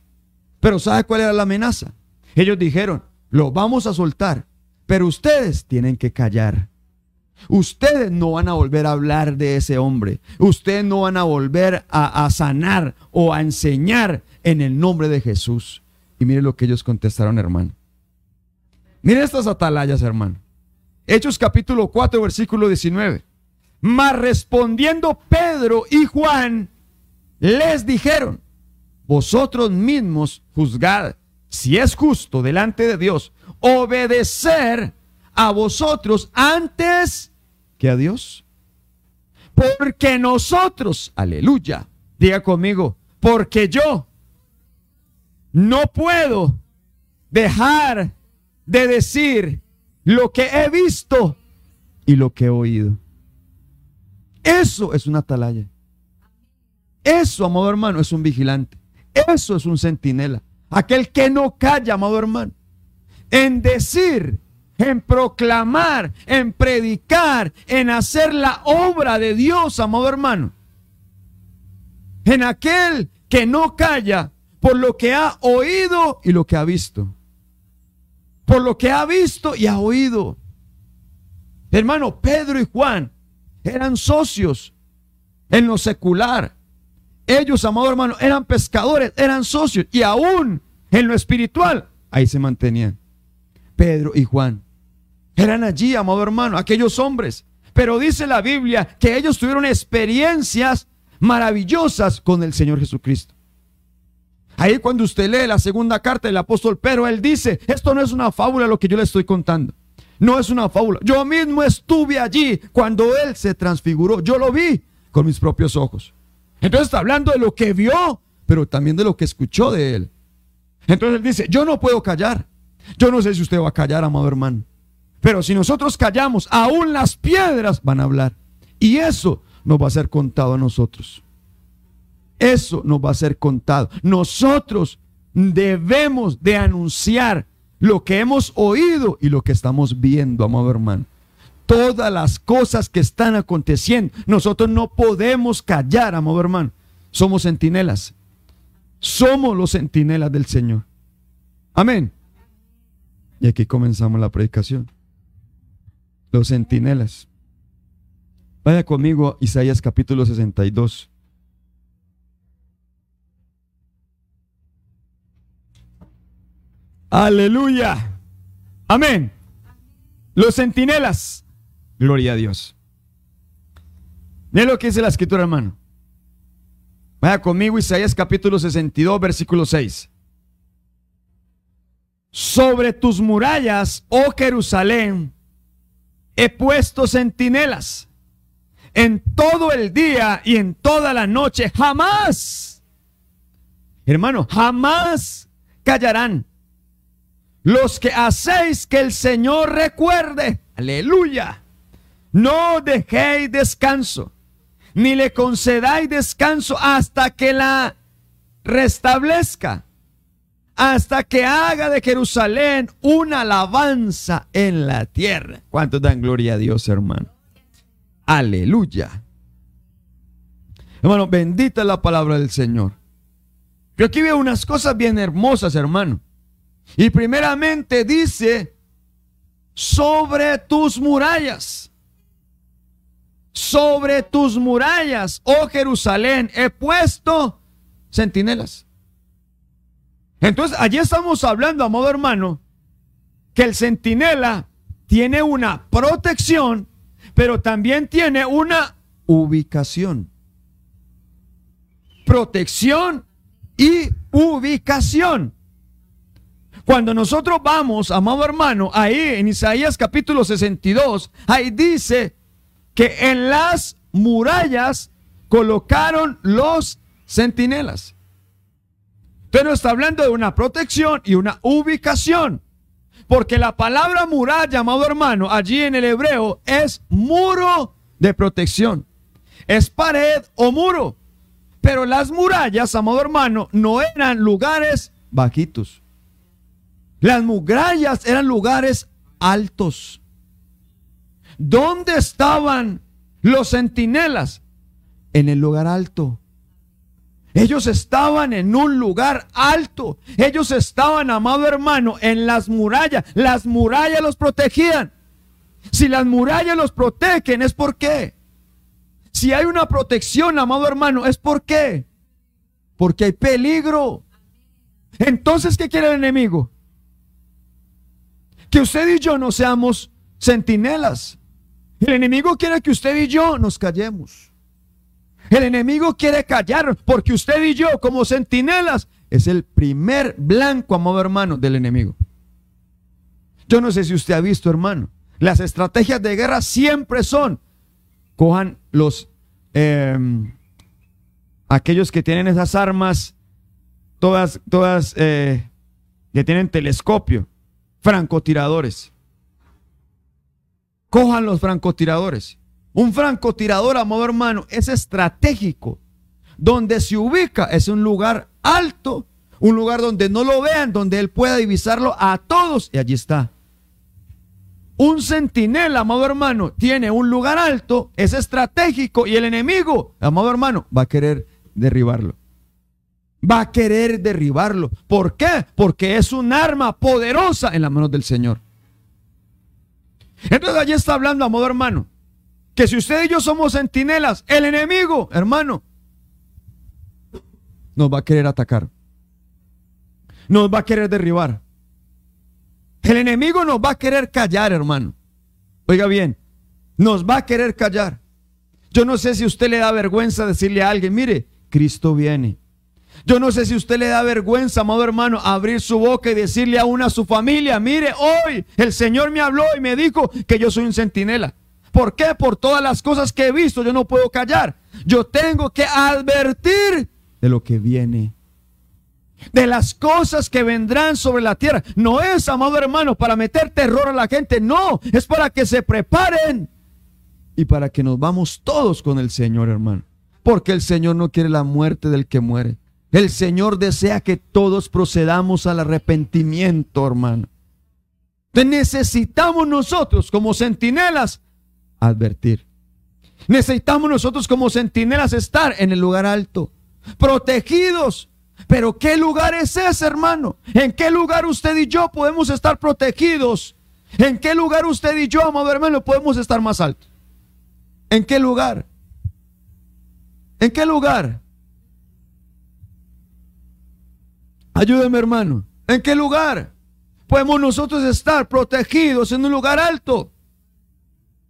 Pero ¿sabe cuál era la amenaza? Ellos dijeron, lo vamos a soltar, pero ustedes tienen que callar. Ustedes no van a volver a hablar de ese hombre. Ustedes no van a volver a, a sanar o a enseñar en el nombre de Jesús. Y mire lo que ellos contestaron, hermano. Mire estas atalayas, hermano. Hechos capítulo 4, versículo 19. Mas respondiendo Pedro y Juan, les dijeron, vosotros mismos juzgad si es justo delante de Dios obedecer a vosotros antes que a Dios. Porque nosotros, aleluya, diga conmigo, porque yo no puedo dejar de decir lo que he visto y lo que he oído. Eso es una atalaya. Eso, amado hermano, es un vigilante. Eso es un centinela. Aquel que no calla, amado hermano. En decir, en proclamar, en predicar, en hacer la obra de Dios, amado hermano. En aquel que no calla por lo que ha oído y lo que ha visto. Por lo que ha visto y ha oído. Hermano, Pedro y Juan eran socios en lo secular. Ellos, amado hermano, eran pescadores, eran socios y aún en lo espiritual, ahí se mantenían. Pedro y Juan eran allí, amado hermano, aquellos hombres. Pero dice la Biblia que ellos tuvieron experiencias maravillosas con el Señor Jesucristo. Ahí cuando usted lee la segunda carta del apóstol Pedro, él dice, esto no es una fábula lo que yo le estoy contando. No es una fábula. Yo mismo estuve allí cuando él se transfiguró. Yo lo vi con mis propios ojos. Entonces está hablando de lo que vio, pero también de lo que escuchó de él. Entonces él dice, yo no puedo callar. Yo no sé si usted va a callar, amado hermano. Pero si nosotros callamos, aún las piedras van a hablar. Y eso nos va a ser contado a nosotros. Eso nos va a ser contado. Nosotros debemos de anunciar lo que hemos oído y lo que estamos viendo, amado hermano. Todas las cosas que están aconteciendo, nosotros no podemos callar, amado hermano. Somos centinelas. Somos los centinelas del Señor. Amén. Y aquí comenzamos la predicación. Los centinelas. Vaya conmigo Isaías capítulo 62. Aleluya. Amén. Los centinelas. Gloria a Dios. Mira lo que dice la escritura, hermano. Vaya conmigo, Isaías capítulo 62, versículo 6. Sobre tus murallas, oh Jerusalén, he puesto centinelas en todo el día y en toda la noche. Jamás, hermano, jamás callarán los que hacéis que el Señor recuerde, aleluya, no dejéis descanso ni le concedáis descanso hasta que la restablezca, hasta que haga de Jerusalén una alabanza en la tierra. ¿Cuántos dan gloria a Dios, hermano? Aleluya. Hermano, bendita la palabra del Señor. Yo aquí veo unas cosas bien hermosas, hermano. Y primeramente dice, sobre tus murallas, sobre tus murallas, oh Jerusalén, he puesto centinelas. Entonces, allí estamos hablando, amado hermano, que el centinela tiene una protección, pero también tiene una ubicación. Protección y ubicación. Cuando nosotros vamos, amado hermano, ahí en Isaías capítulo 62, ahí dice que en las murallas colocaron los centinelas. Pero está hablando de una protección y una ubicación. Porque la palabra muralla, amado hermano, allí en el hebreo es muro de protección. Es pared o muro. Pero las murallas, amado hermano, no eran lugares bajitos. Las murallas eran lugares altos. ¿Dónde estaban los centinelas? En el lugar alto. Ellos estaban en un lugar alto. Ellos estaban, amado hermano, en las murallas. Las murallas los protegían. Si las murallas los protegen, es por qué. Si hay una protección, amado hermano, ¿es por qué? Porque hay peligro. Entonces, ¿qué quiere el enemigo? Que usted y yo no seamos centinelas. El enemigo quiere que usted y yo nos callemos. El enemigo quiere callar porque usted y yo como centinelas es el primer blanco, amado hermano, del enemigo. Yo no sé si usted ha visto, hermano, las estrategias de guerra siempre son cojan los em, aquellos que tienen esas armas, todas, todas eh, que tienen telescopio, francotiradores. Cojan los francotiradores. Un francotirador, amado hermano, es estratégico. Donde se ubica es un lugar alto, un lugar donde no lo vean, donde él pueda divisarlo a todos. Y allí está. Un centinela, amado hermano, tiene un lugar alto, es estratégico y el enemigo, amado hermano, va a querer derribarlo. Va a querer derribarlo. ¿Por qué? Porque es un arma poderosa en las manos del Señor. Entonces allí está hablando, amado hermano, que si usted y yo somos centinelas, el enemigo, hermano, nos va a querer atacar. Nos va a querer derribar. El enemigo nos va a querer callar, hermano. Oiga bien, nos va a querer callar. Yo no sé si usted le da vergüenza decirle a alguien, mire, Cristo viene. Yo no sé si usted le da vergüenza, amado hermano, abrir su boca y decirle a una su familia, mire, hoy el Señor me habló y me dijo que yo soy un centinela. ¿Por qué? Por todas las cosas que he visto, yo no puedo callar. Yo tengo que advertir de lo que viene de las cosas que vendrán sobre la tierra. No es, amado hermano, para meter terror a la gente, no, es para que se preparen y para que nos vamos todos con el Señor, hermano. Porque el Señor no quiere la muerte del que muere. El Señor desea que todos procedamos al arrepentimiento, hermano. necesitamos nosotros como centinelas advertir. Necesitamos nosotros como centinelas estar en el lugar alto, protegidos pero ¿qué lugar es ese, hermano? ¿En qué lugar usted y yo podemos estar protegidos? ¿En qué lugar usted y yo, amado hermano, podemos estar más alto? ¿En qué lugar? ¿En qué lugar? Ayúdeme, hermano. ¿En qué lugar podemos nosotros estar protegidos en un lugar alto?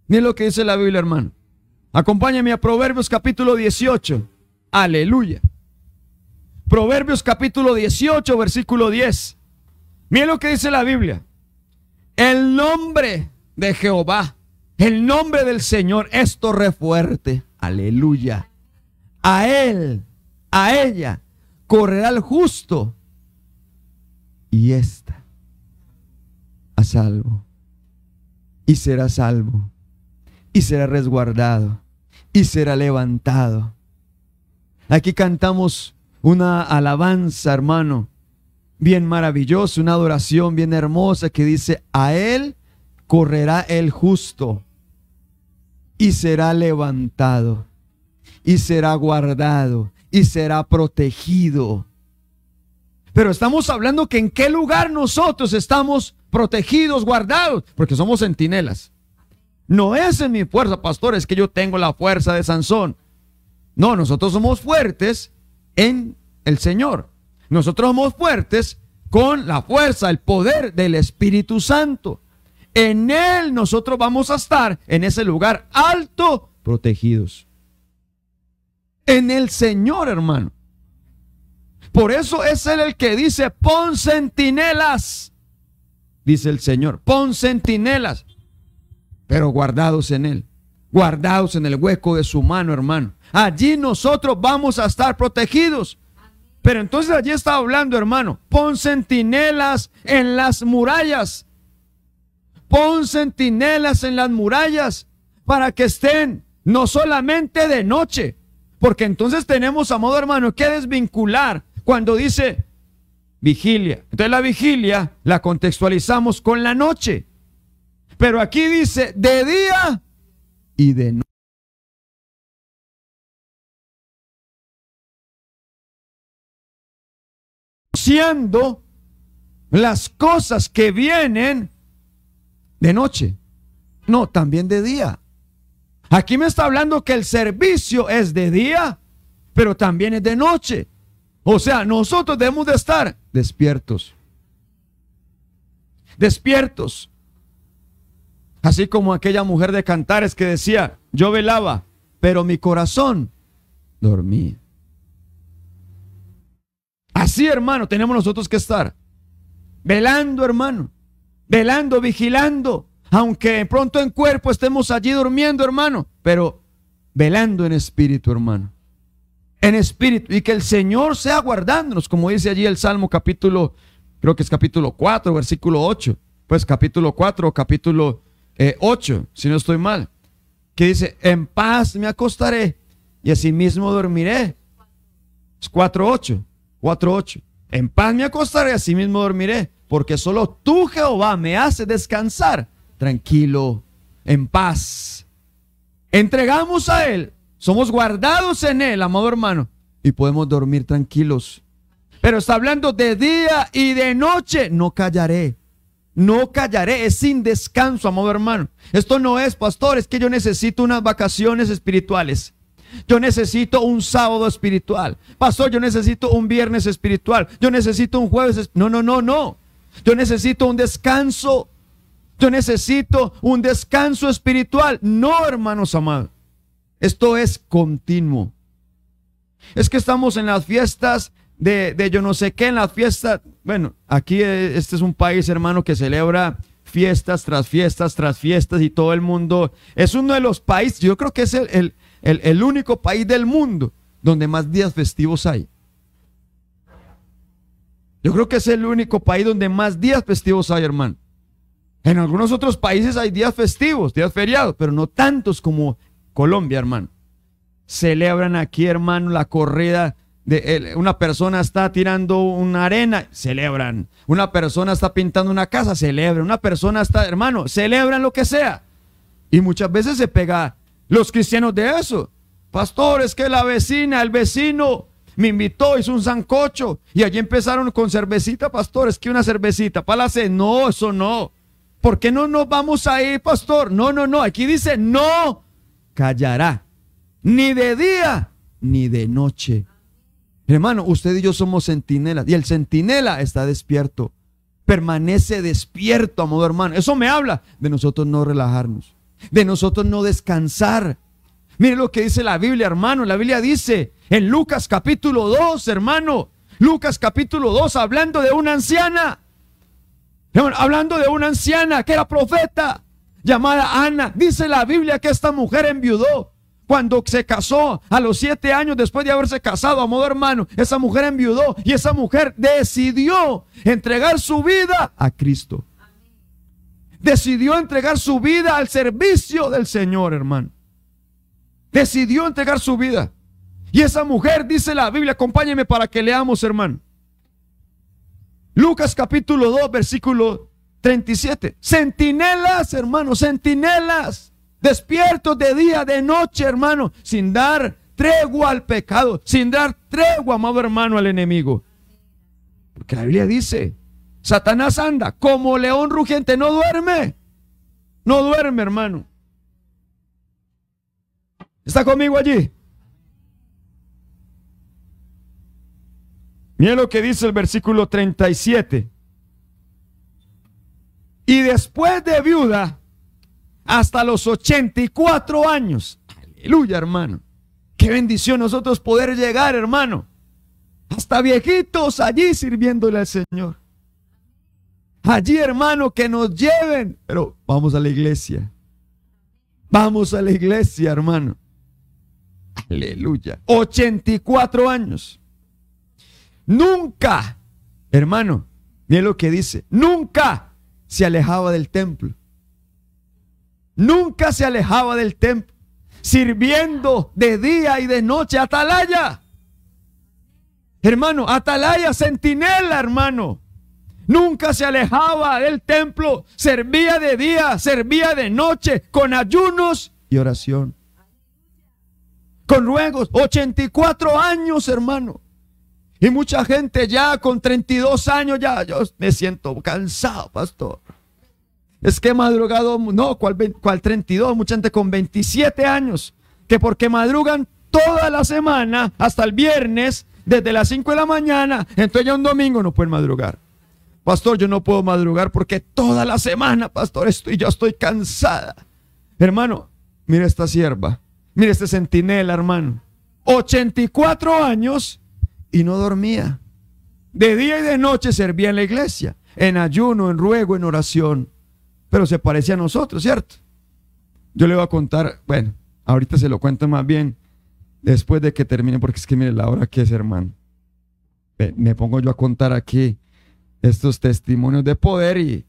Miren lo que dice la Biblia, hermano. Acompáñame a Proverbios capítulo 18. Aleluya. Proverbios capítulo 18, versículo 10. Miren lo que dice la Biblia. El nombre de Jehová, el nombre del Señor es torre fuerte. Aleluya. A él, a ella, correrá el justo. Y está a salvo. Y será salvo. Y será resguardado. y será levantado. Aquí cantamos una alabanza, hermano, bien maravillosa, una adoración bien hermosa que dice, a Él correrá el justo y será levantado y será guardado y será protegido. Pero estamos hablando que en qué lugar nosotros estamos protegidos, guardados, porque somos centinelas. No es en mi fuerza, pastor, es que yo tengo la fuerza de Sansón. No, nosotros somos fuertes en el Señor. Nosotros somos fuertes con la fuerza, el poder del Espíritu Santo. En Él nosotros vamos a estar en ese lugar alto, protegidos. En el Señor, hermano. Por eso es Él el que dice, pon centinelas. Dice el Señor, pon centinelas. Pero guardados en Él. Guardados en el hueco de su mano, hermano. Allí nosotros vamos a estar protegidos. Pero entonces allí está hablando, hermano. Pon centinelas en las murallas. Pon centinelas en las murallas para que estén no solamente de noche, porque entonces tenemos, a modo hermano, que desvincular cuando dice vigilia. Entonces la vigilia la contextualizamos con la noche. Pero aquí dice de día y de noche. Siendo las cosas que vienen de noche. No, también de día. Aquí me está hablando que el servicio es de día, pero también es de noche. O sea, nosotros debemos de estar despiertos. Despiertos. Así como aquella mujer de Cantares que decía, yo velaba, pero mi corazón dormía. Así, hermano, tenemos nosotros que estar. Velando, hermano velando, vigilando, aunque pronto en cuerpo estemos allí durmiendo, hermano, pero velando en espíritu, hermano. En espíritu. Y que el Señor sea guardándonos, como dice allí el Salmo capítulo, creo que es capítulo 4, versículo 8. Pues capítulo 4, capítulo 8, eh, si no estoy mal. Que dice, en paz me acostaré y asimismo dormiré. Es 4.8, 4.8. En paz me acostaré, y asimismo dormiré porque solo tú, Jehová, me hace descansar tranquilo, en paz. Entregamos a Él, somos guardados en Él, amado hermano, y podemos dormir tranquilos. Pero está hablando de día y de noche, no callaré. No callaré, es sin descanso, amado hermano. Esto no es, pastor, es que yo necesito unas vacaciones espirituales. Yo necesito un sábado espiritual. Pastor, yo necesito un viernes espiritual. Yo necesito un jueves. No, no, no, no. Yo necesito un descanso. Yo necesito un descanso espiritual. No, hermanos amados. Esto es continuo. Es que estamos en las fiestas de, de, yo no sé qué, en las fiestas. Bueno, aquí eh, este es un país, hermano, que celebra fiestas tras fiestas tras fiestas y todo el mundo. Es uno de los países, yo creo que es el, el, el, el único país del mundo donde más días festivos hay. Yo creo que es el único país donde más días festivos hay, hermano. En algunos otros países hay días festivos, días feriados, pero no tantos como Colombia, hermano. Celebran aquí, hermano, la corrida de una persona está tirando una arena, celebran. Una persona está pintando una casa, celebran. Una persona está, hermano, celebran lo que sea. Y muchas veces se pega los cristianos de eso. Pastor, es que la vecina, el vecino me invitó, hizo un zancocho y allí empezaron con cervecita, pastor, es que una cervecita, para la no, eso no. ¿Por qué no nos vamos a ir, pastor? No, no, no, aquí dice, no callará, ni de día, ni de noche. Hermano, usted y yo somos centinelas y el centinela está despierto, permanece despierto, amado hermano. Eso me habla de nosotros no relajarnos, de nosotros no descansar, Mire lo que dice la Biblia, hermano. La Biblia dice en Lucas capítulo 2, hermano. Lucas capítulo 2, hablando de una anciana. hablando de una anciana que era profeta, llamada Ana. Dice la Biblia que esta mujer enviudó cuando se casó a los siete años después de haberse casado a modo hermano. Esa mujer enviudó y esa mujer decidió entregar su vida a Cristo. Decidió entregar su vida al servicio del Señor, hermano. Decidió entregar su vida. Y esa mujer, dice la Biblia, acompáñeme para que leamos, hermano. Lucas capítulo 2, versículo 37. Centinelas, hermano, centinelas. Despiertos de día, de noche, hermano, sin dar tregua al pecado, sin dar tregua, amado hermano, al enemigo. Porque la Biblia dice, Satanás anda como león rugiente, no duerme. No duerme, hermano. ¿Está conmigo allí? Mira lo que dice el versículo 37. Y después de viuda, hasta los 84 años. Aleluya, hermano. Qué bendición nosotros poder llegar, hermano. Hasta viejitos allí sirviéndole al Señor. Allí, hermano, que nos lleven. Pero vamos a la iglesia. Vamos a la iglesia, hermano. Aleluya. 84 años. Nunca, hermano, mire lo que dice. Nunca se alejaba del templo. Nunca se alejaba del templo. Sirviendo de día y de noche. Atalaya. Hermano, atalaya, centinela, hermano. Nunca se alejaba del templo. Servía de día, servía de noche, con ayunos y oración. Con ruegos. 84 años, hermano. Y mucha gente ya con 32 años, ya yo me siento cansado, pastor. Es que he madrugado, no, ¿cuál, cuál 32? Mucha gente con 27 años, que porque madrugan toda la semana hasta el viernes, desde las 5 de la mañana, entonces ya un domingo no pueden madrugar. Pastor, yo no puedo madrugar porque toda la semana, pastor, estoy, yo estoy cansada. Hermano, mire esta sierva, mire este centinela, hermano. 84 años y no dormía. De día y de noche servía en la iglesia, en ayuno, en ruego, en oración. Pero se parecía a nosotros, ¿cierto? Yo le voy a contar, bueno, ahorita se lo cuento más bien después de que termine, porque es que mire la hora que es, hermano. Me pongo yo a contar aquí estos testimonios de poder y...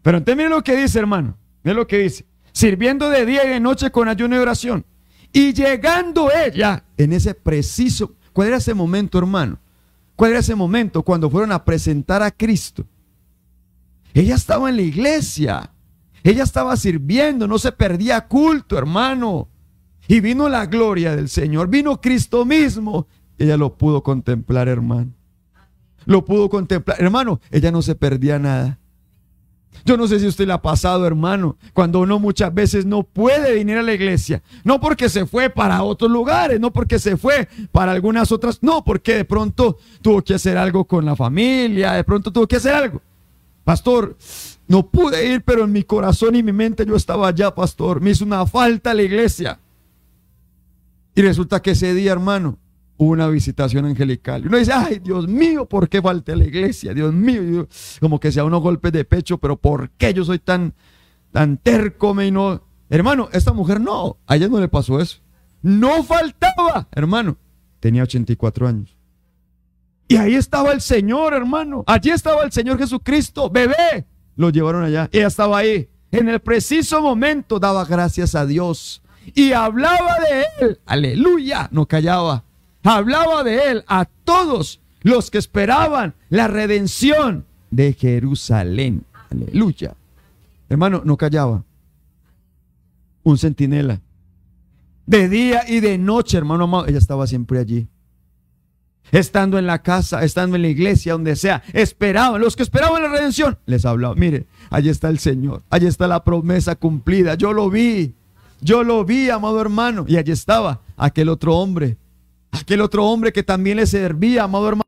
Pero entonces mire lo que dice, hermano. Mire lo que dice. Sirviendo de día y de noche con ayuno y oración. Y llegando ella en ese preciso ¿Cuál era ese momento, hermano? ¿Cuál era ese momento cuando fueron a presentar a Cristo? Ella estaba en la iglesia. Ella estaba sirviendo, no se perdía culto, hermano. Y vino la gloria del Señor, vino Cristo mismo. Ella lo pudo contemplar, hermano. Lo pudo contemplar. Hermano, ella no se perdía nada. Yo no sé si usted le ha pasado, hermano, cuando uno muchas veces no puede venir a la iglesia. No porque se fue para otros lugares, no porque se fue para algunas otras, no, porque de pronto tuvo que hacer algo con la familia, de pronto tuvo que hacer algo. Pastor, no pude ir, pero en mi corazón y mi mente yo estaba allá, pastor. Me hizo una falta la iglesia. Y resulta que ese día, hermano, una visitación angelical. Y uno dice, ay, Dios mío, ¿por qué falté a la iglesia? Dios mío, como que sea unos golpes de pecho, pero ¿por qué yo soy tan, tan terco? No... Hermano, esta mujer no, a ella no le pasó eso. No faltaba, hermano. Tenía 84 años. Y ahí estaba el Señor, hermano. Allí estaba el Señor Jesucristo, bebé. Lo llevaron allá. Ella estaba ahí. En el preciso momento daba gracias a Dios. Y hablaba de él. Aleluya. No callaba hablaba de él a todos los que esperaban la redención de Jerusalén. Aleluya. Hermano, no callaba. Un centinela. De día y de noche, hermano amado, ella estaba siempre allí. Estando en la casa, estando en la iglesia, donde sea, esperaban, los que esperaban la redención, les hablaba, mire, allí está el Señor, allí está la promesa cumplida, yo lo vi, yo lo vi, amado hermano, y allí estaba aquel otro hombre Aquel otro hombre que también le servía, amado hermano.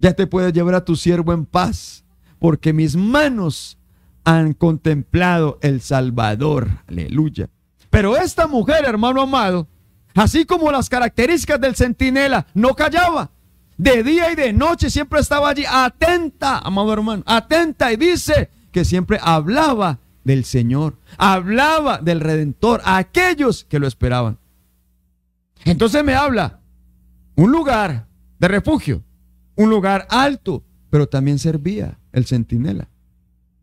Ya te puedes llevar a tu siervo en paz, porque mis manos han contemplado el Salvador. Aleluya. Pero esta mujer, hermano amado, así como las características del centinela, no callaba. De día y de noche siempre estaba allí, atenta, amado hermano, atenta. Y dice que siempre hablaba del Señor, hablaba del Redentor a aquellos que lo esperaban. Entonces me habla un lugar de refugio, un lugar alto, pero también servía el centinela.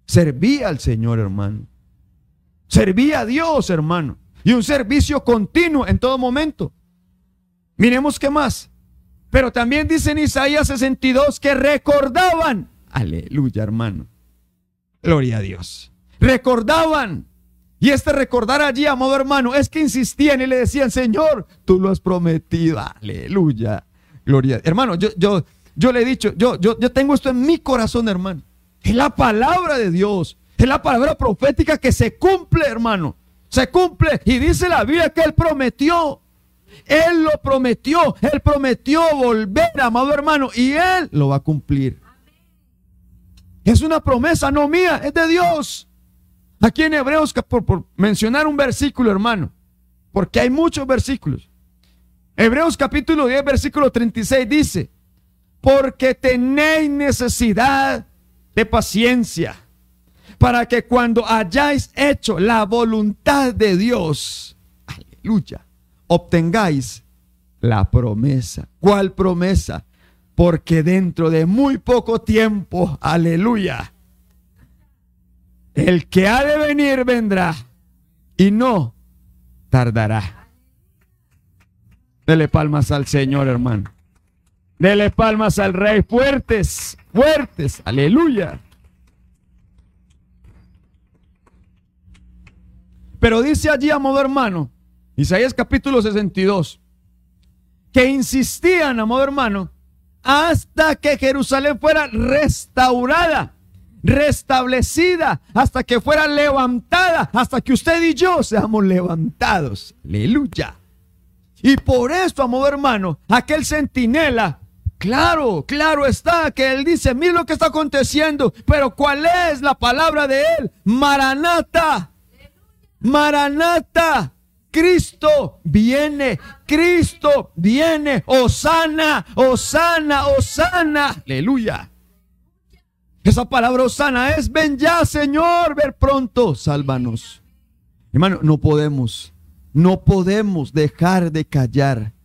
Servía al Señor, hermano. Servía a Dios, hermano. Y un servicio continuo en todo momento. Miremos qué más. Pero también dice en Isaías 62 que recordaban. Aleluya, hermano. Gloria a Dios. Recordaban. Y este recordar allí, amado hermano, es que insistían y le decían, Señor, tú lo has prometido. Aleluya. Gloria. Hermano, yo, yo, yo le he dicho, yo, yo, yo tengo esto en mi corazón, hermano. Es la palabra de Dios. Es la palabra profética que se cumple, hermano. Se cumple. Y dice la Biblia que Él prometió. Él lo prometió. Él prometió volver, amado hermano. Y Él lo va a cumplir. Es una promesa, no mía, es de Dios. Aquí en Hebreos, por, por mencionar un versículo, hermano. Porque hay muchos versículos. Hebreos capítulo 10, versículo 36 dice, porque tenéis necesidad de paciencia, para que cuando hayáis hecho la voluntad de Dios, aleluya, obtengáis la promesa. ¿Cuál promesa? Porque dentro de muy poco tiempo, aleluya, el que ha de venir vendrá y no tardará. Dele palmas al Señor, hermano. Dele palmas al Rey. Fuertes, fuertes. Aleluya. Pero dice allí, amado hermano, Isaías capítulo 62, que insistían, amado hermano, hasta que Jerusalén fuera restaurada, restablecida, hasta que fuera levantada, hasta que usted y yo seamos levantados. Aleluya. Y por esto, amado hermano, aquel centinela Claro, claro está que él dice, mira lo que está aconteciendo, pero ¿cuál es la palabra de él? Maranata. Maranata. Cristo viene, Cristo viene, Osana, Osana, Osana. Aleluya. Esa palabra Osana es ven ya, Señor, ver pronto, sálvanos. Hermano, no podemos, no podemos dejar de callar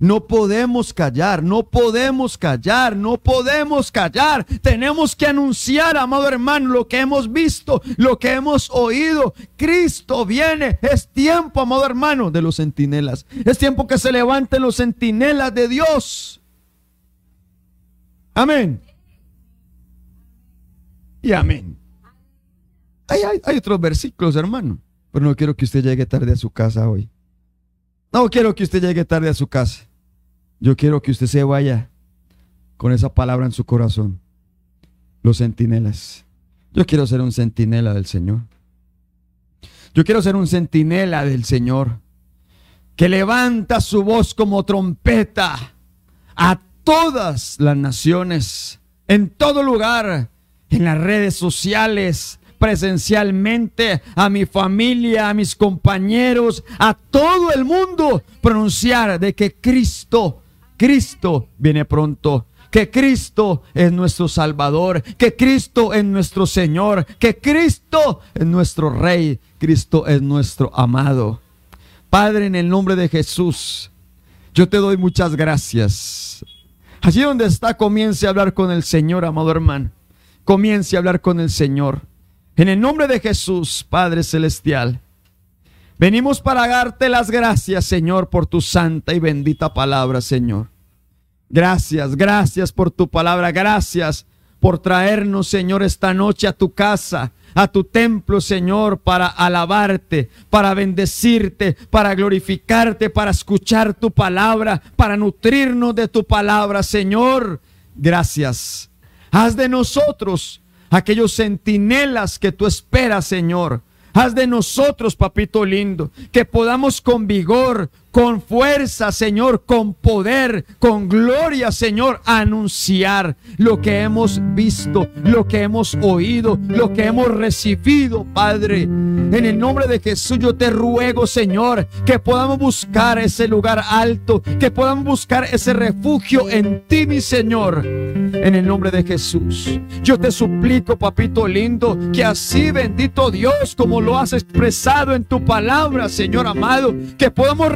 no podemos callar, no podemos callar, no podemos callar. Tenemos que anunciar, amado hermano, lo que hemos visto, lo que hemos oído. Cristo viene. Es tiempo, amado hermano, de los centinelas. Es tiempo que se levanten los centinelas de Dios. Amén. Y amén. Hay, hay otros versículos, hermano. Pero no quiero que usted llegue tarde a su casa hoy. No quiero que usted llegue tarde a su casa. Yo quiero que usted se vaya con esa palabra en su corazón. Los centinelas. Yo quiero ser un centinela del Señor. Yo quiero ser un centinela del Señor. Que levanta su voz como trompeta a todas las naciones, en todo lugar, en las redes sociales, presencialmente, a mi familia, a mis compañeros, a todo el mundo, pronunciar de que Cristo Cristo viene pronto que Cristo es nuestro Salvador, que Cristo es nuestro Señor, que Cristo es nuestro Rey, Cristo es nuestro amado. Padre, en el nombre de Jesús, yo te doy muchas gracias. Allí donde está, comience a hablar con el Señor, amado hermano. Comience a hablar con el Señor. En el nombre de Jesús, Padre Celestial. Venimos para darte las gracias, Señor, por tu santa y bendita palabra, Señor. Gracias, gracias por tu palabra, gracias por traernos, Señor, esta noche a tu casa, a tu templo, Señor, para alabarte, para bendecirte, para glorificarte, para escuchar tu palabra, para nutrirnos de tu palabra, Señor. Gracias. Haz de nosotros aquellos centinelas que tú esperas, Señor. Haz de nosotros, papito lindo, que podamos con vigor, con fuerza, Señor, con poder, con gloria, Señor, anunciar lo que hemos visto, lo que hemos oído, lo que hemos recibido, Padre. En el nombre de Jesús yo te ruego, Señor, que podamos buscar ese lugar alto, que podamos buscar ese refugio en ti, mi Señor. En el nombre de Jesús. Yo te suplico, papito lindo, que así, bendito Dios, como lo has expresado en tu palabra, Señor amado, que podamos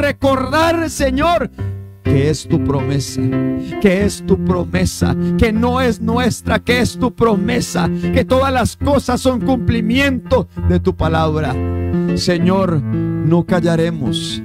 Señor, que es tu promesa, que es tu promesa, que no es nuestra, que es tu promesa, que todas las cosas son cumplimiento de tu palabra. Señor, no callaremos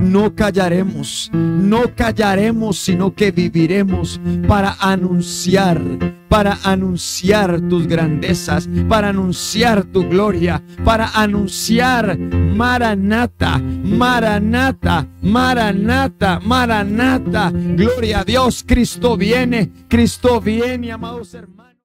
no callaremos, no callaremos, sino que viviremos para anunciar, para anunciar tus grandezas, para anunciar tu gloria, para anunciar Maranata, Maranata, Maranata, Maranata. Gloria a Dios, Cristo viene, Cristo viene, amados hermanos.